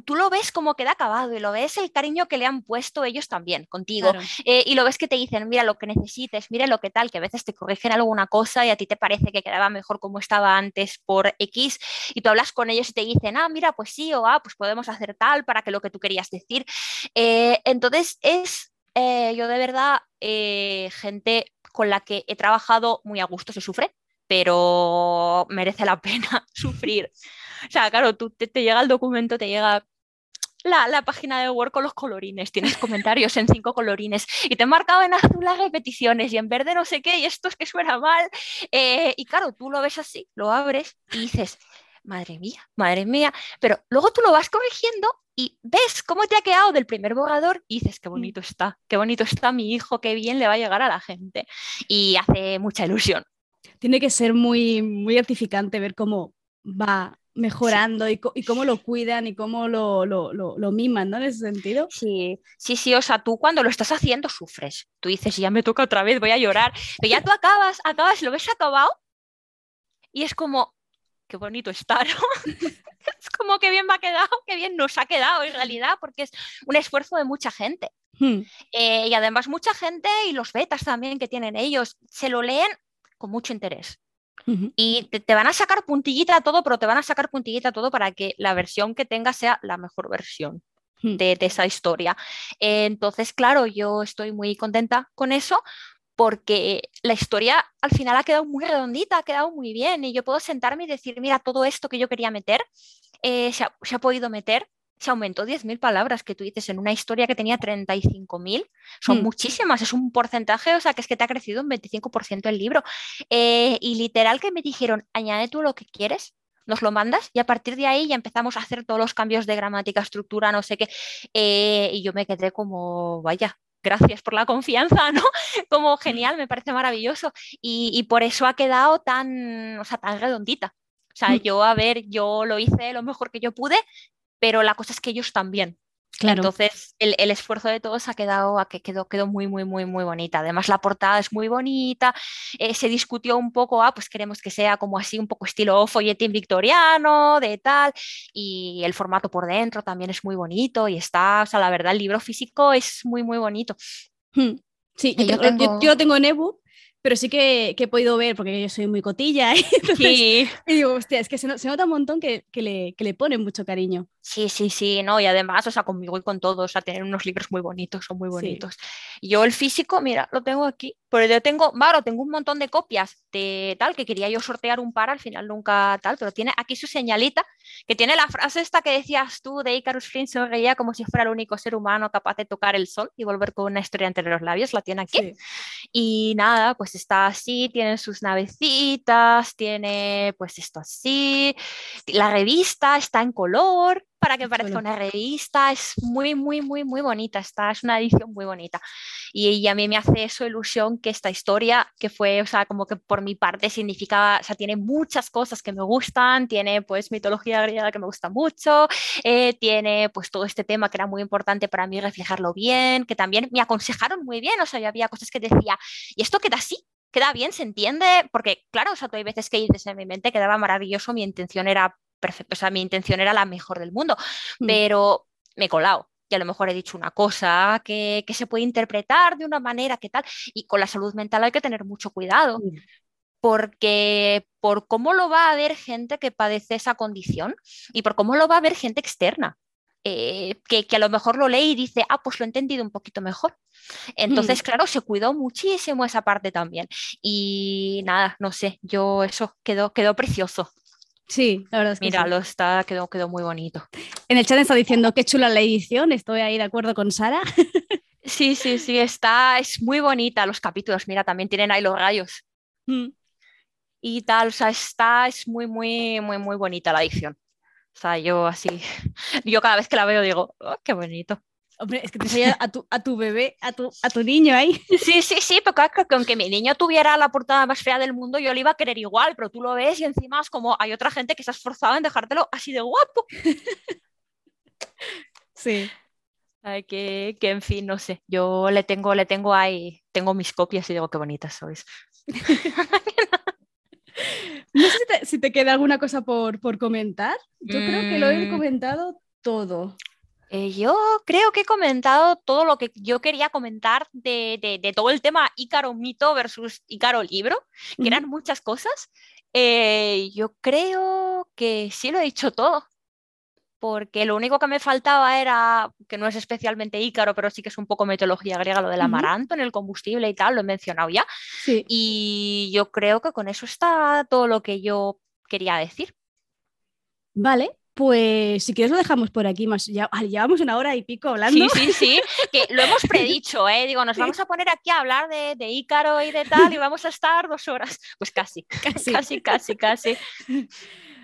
tú lo ves como queda acabado y lo ves el cariño que le han puesto ellos también contigo eh, y lo ves que te dicen, mira lo que necesites, mira lo que tal, que a veces te corrigen alguna cosa y a ti te parece que quedaba mejor como estaba antes por X y tú hablas con ellos y te dicen, ah, mira, pues sí o ah, pues podemos hacer tal para que lo que tú querías decir. Eh, entonces es, eh, yo de verdad, gente con la que he trabajado muy a gusto, se sufre, pero merece la <laughs> pena sufrir. O sea, claro, tú te, llega el documento, te llega la, página de Word con los colorines, tienes comentarios en cinco colorines y te he marcado en azul las repeticiones y en verde no sé qué y esto es que suena mal. Eh, y claro, tú lo ves así, lo abres y dices, madre mía, madre mía, pero luego tú lo vas corrigiendo y ves cómo te ha quedado del primer borrador y dices, qué mm. bonito está, qué bonito está mi hijo, qué bien le va a llegar a la gente. Y hace mucha ilusión. Tiene que ser muy, muy gratificante ver cómo va mejorando y, cómo lo cuidan y cómo lo, lo, miman, ¿no? En ese sentido. Sí, sí, sí, o sea, tú cuando lo estás haciendo sufres. Tú dices, ya me toca otra vez, voy a llorar. Pero ya tú acabas, acabas, lo ves acabado y es como, qué bonito está, ¿no? <laughs> es como que bien me ha quedado, qué bien nos ha quedado en realidad, porque es un esfuerzo de mucha gente. Hmm. Eh, y además mucha gente y los betas también que tienen ellos, se lo leen con mucho interés. Y te, van a sacar puntillita a todo, pero te van a sacar puntillita a todo para que la versión que tengas sea la mejor versión. De, esa historia. entonces, claro, yo estoy muy contenta con eso porque la historia al final ha quedado muy redondita, ha quedado muy bien y yo puedo sentarme y decir, mira, todo esto que yo quería meter eh, se, ha, podido meter se aumentó 10.000 palabras que tú dices en una historia que tenía 35.000. Son hmm. muchísimas, es un porcentaje, o sea, que es que te ha crecido un 25% el libro. Eh, y literal que me dijeron, añade tú lo que quieres, nos lo mandas y a partir de ahí ya empezamos a hacer todos los cambios de gramática, estructura, no sé qué. Eh, y yo me quedé como, vaya, gracias por la confianza, ¿no? <laughs> Como genial, me parece maravilloso. Y, y por eso ha quedado tan, o sea, tan redondita. O sea, hmm. yo, a ver, yo lo hice lo mejor que yo pude pero la cosa es que ellos también. Claro. Entonces, el, esfuerzo de todos ha quedado, a que quedó, quedó muy, muy, muy, muy bonita. Además, la portada es muy bonita. Eh, se discutió un poco, ah, pues queremos que sea como así, un poco estilo folletín victoriano, de tal. Y el formato por dentro también es muy bonito y está, o sea, la verdad, el libro físico es muy, muy bonito. Hmm. Sí, yo, yo, yo, lo tengo en ebook pero sí que, he podido ver, porque yo soy muy cotilla, <laughs> y digo, hostia, es que se, nota un montón que, le, que le ponen mucho cariño. Sí, sí, sí, no, y además, o sea, conmigo y con todos, o sea, tienen unos libros muy bonitos, son muy bonitos. Yo el físico, mira, lo tengo aquí, pero yo tengo, claro, tengo un montón de copias de tal, que quería yo sortear un par, al final nunca tal, pero tiene aquí su señalita, que tiene la frase esta que decías tú de Icarus Flynn sonreía como si fuera el único ser humano capaz de tocar el sol y volver con una historia entre los labios, la tiene aquí. Y nada, pues está así, tiene sus navecitas, tiene pues esto así, la revista está en color, para que parezca una revista. Es muy, muy, muy, muy bonita. Esta es una edición muy bonita. Y, a mí me hace eso ilusión que esta historia, que fue, o sea, como que por mi parte significaba, o sea, tiene muchas cosas que me gustan, tiene pues mitología griega que me gusta mucho, eh, tiene pues todo este tema que era muy importante para mí reflejarlo bien, que también me aconsejaron muy bien, o sea, yo había cosas que decía, y esto queda así, queda bien, se entiende, porque claro, o sea, hay veces que dices en mi mente quedaba maravilloso, mi intención era perfecto, o sea, mi intención era la mejor del mundo, mm. pero me he colado. que a lo mejor he dicho una cosa que, que se puede interpretar de una manera que tal, y con la salud mental hay que tener mucho cuidado. Porque por cómo lo va a ver gente que padece esa condición y por cómo lo va a ver gente externa. Eh, que, que, a lo mejor lo lee y dice, ah, pues lo he entendido un poquito mejor. Entonces, mm. claro, se cuidó muchísimo esa parte también. Y nada, no sé, yo eso quedó, quedó precioso. Sí, la verdad es que Míralo, está, quedó, quedó muy bonito. En el chat está diciendo qué chula la edición, estoy ahí de acuerdo con Sara. <laughs> Sí, sí, sí, está, es muy bonita los capítulos, mira, también tienen ahí los rayos. Mm. Y tal, o sea, está, es muy, muy, muy, muy bonita la edición. O sea, yo así, <laughs> yo cada vez que la veo digo, oh, qué bonito. Hombre, es que te <laughs> a tu, a tu bebé, a tu, a tu niño ahí. Sí, sí, sí, porque aunque mi niño tuviera la portada más fea del mundo, yo le iba a querer igual, pero tú lo ves y encima es como hay otra gente que se ha esforzado en dejártelo así de guapo. <laughs> Sí. Ay, que, que, en fin, no sé, yo le tengo, le tengo ahí, tengo mis copias y digo qué bonitas sois. <laughs> no sé si te, si te, queda alguna cosa por, por comentar. Yo creo que lo he mm. comentado todo. Eh, yo creo que he comentado todo lo que yo quería comentar de, de, todo el tema Ícaro mito versus Ícaro libro, que eran muchas cosas. Eh, yo creo que sí lo he dicho todo, porque lo único que me faltaba era, que no es especialmente Ícaro, pero sí que es un poco mitología griega, lo del amaranto en el combustible y tal, lo he mencionado ya. Y yo creo que con eso está todo lo que yo quería decir. Vale, pues si quieres lo dejamos por aquí más. Ya, llevamos una hora y pico hablando. Sí, sí, sí, <laughs> que lo hemos predicho, ¿eh? Digo, nos vamos a poner aquí a hablar de, de Ícaro y de tal y vamos a estar dos horas. Pues casi, <laughs> casi, casi, casi, casi. <laughs>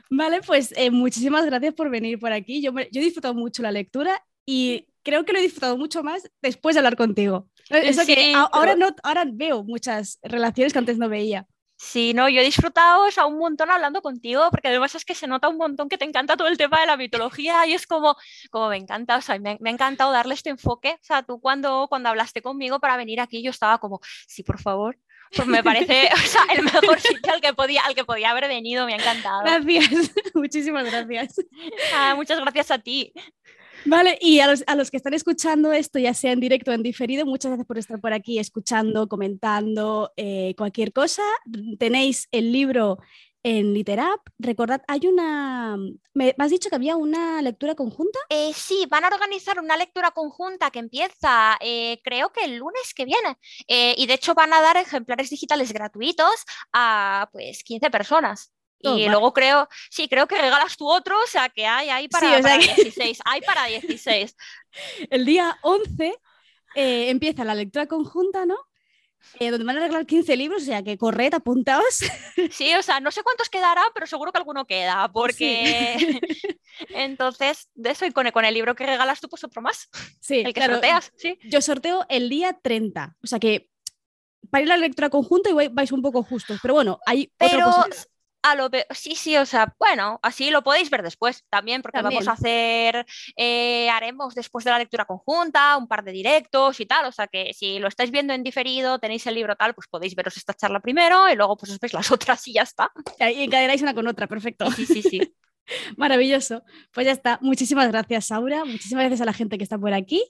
Vale, pues eh, muchísimas gracias por venir por aquí. Yo, yo he disfrutado mucho la lectura y creo que lo he disfrutado mucho más después de hablar contigo. Eso que ahora, no, ahora veo muchas relaciones que antes no veía. Sí, no, yo he disfrutado o un montón hablando contigo, porque además es que se nota un montón que te encanta todo el tema de la mitología y es como, como me encanta, o sea, me, me ha encantado darle este enfoque. O sea, tú cuando, cuando hablaste conmigo para venir aquí, yo estaba como, sí, por favor, pues me parece <laughs> o sea, el mejor sitio al que, podía, al que podía haber venido, me ha encantado. Gracias, <laughs> muchísimas gracias. Ah, muchas gracias a ti. Vale, y a los, a los, que están escuchando esto, ya sea en directo o en diferido, muchas gracias por estar por aquí escuchando, comentando eh, cualquier cosa. Tenéis el libro en Literap. Recordad, hay una. ¿Me has dicho que había una lectura conjunta? Eh, sí, van a organizar una lectura conjunta que empieza, eh, creo que el lunes que viene. y de hecho van a dar ejemplares digitales gratuitos a pues 15 personas y luego creo, sí, creo que regalas tú otro, o sea que hay, hay para, 16, hay para <laughs> 16. El día 11 eh, empieza la lectura conjunta, ¿no? Eh, donde van a regalar 15 libros, o sea que corred, apuntaos. Sí, o sea, no sé cuántos quedarán, pero seguro que alguno queda, porque <laughs> entonces, de eso y con el, con el, libro que regalas tú, pues otro más. Sí, el que sorteas, sí. Yo sorteo el día 30, o sea que para ir a la lectura conjunta vais un poco justos, pero bueno, hay pero lo sí, sí, o sea, bueno, así lo podéis ver después también, porque vamos a hacer, eh, haremos después de la lectura conjunta un par de directos y tal, o sea que si lo estáis viendo en diferido, tenéis el libro tal, pues podéis veros esta charla primero y luego pues os veis las <laughs> otras y ya está. Y encadenáis una con otra, perfecto. Sí, sí, sí. <laughs> Maravilloso. Pues ya está. Muchísimas gracias, Saura. Muchísimas gracias a la gente que está por aquí.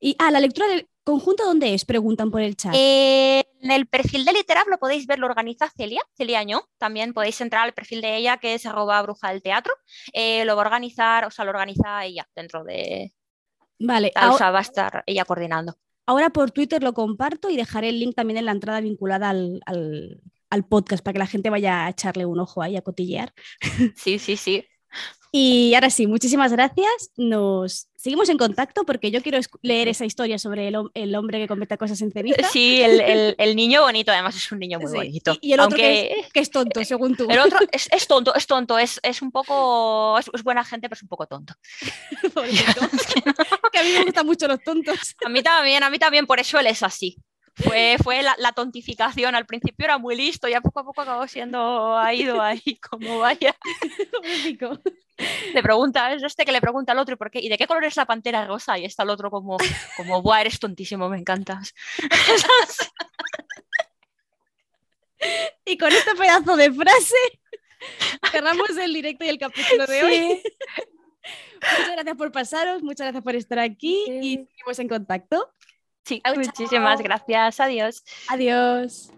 Y a ah, la lectura del conjunto, ¿dónde es? Preguntan por el chat. Eh, en el perfil de Literab lo podéis ver, lo organiza Celia, Celia Añó. También podéis entrar al perfil de ella, que es arroba bruja del teatro. Eh, lo va a organizar, o sea, lo organiza ella dentro de. Vale. o sea, va a estar ella coordinando. Ahora por Twitter lo comparto y dejaré el link también en la entrada vinculada al, al podcast para que la gente vaya a echarle un ojo ahí a cotillear. Sí, sí, sí. Y ahora sí, muchísimas gracias. Nos seguimos en contacto porque yo quiero leer esa historia sobre el, hombre que comete cosas en ceniza. Sí, el, niño bonito, además es un niño muy bonito. Y, el otro que, es, tonto, según tú. El otro <laughs> es, tonto, es tonto, es, un poco, es, buena gente, pero es un poco tonto. <laughs> <laughs> que a mí me gustan mucho los tontos. A mí también, a mí también, por eso él es así. Fue, fue la, tontificación. Al principio era muy listo, ya poco a poco acabó siendo, ha ido ahí como vaya. Le pregunta, es este que le pregunta al otro, ¿por qué? ¿Y de qué color es la pantera rosa? Y está el otro como, como Buah, eres tontísimo, me encantas. <laughs> y con este pedazo de frase cerramos el directo y el capítulo de hoy. Muchas gracias por pasaros, muchas gracias por estar aquí y seguimos en contacto. Sí, muchísimas gracias. Adiós. Adiós.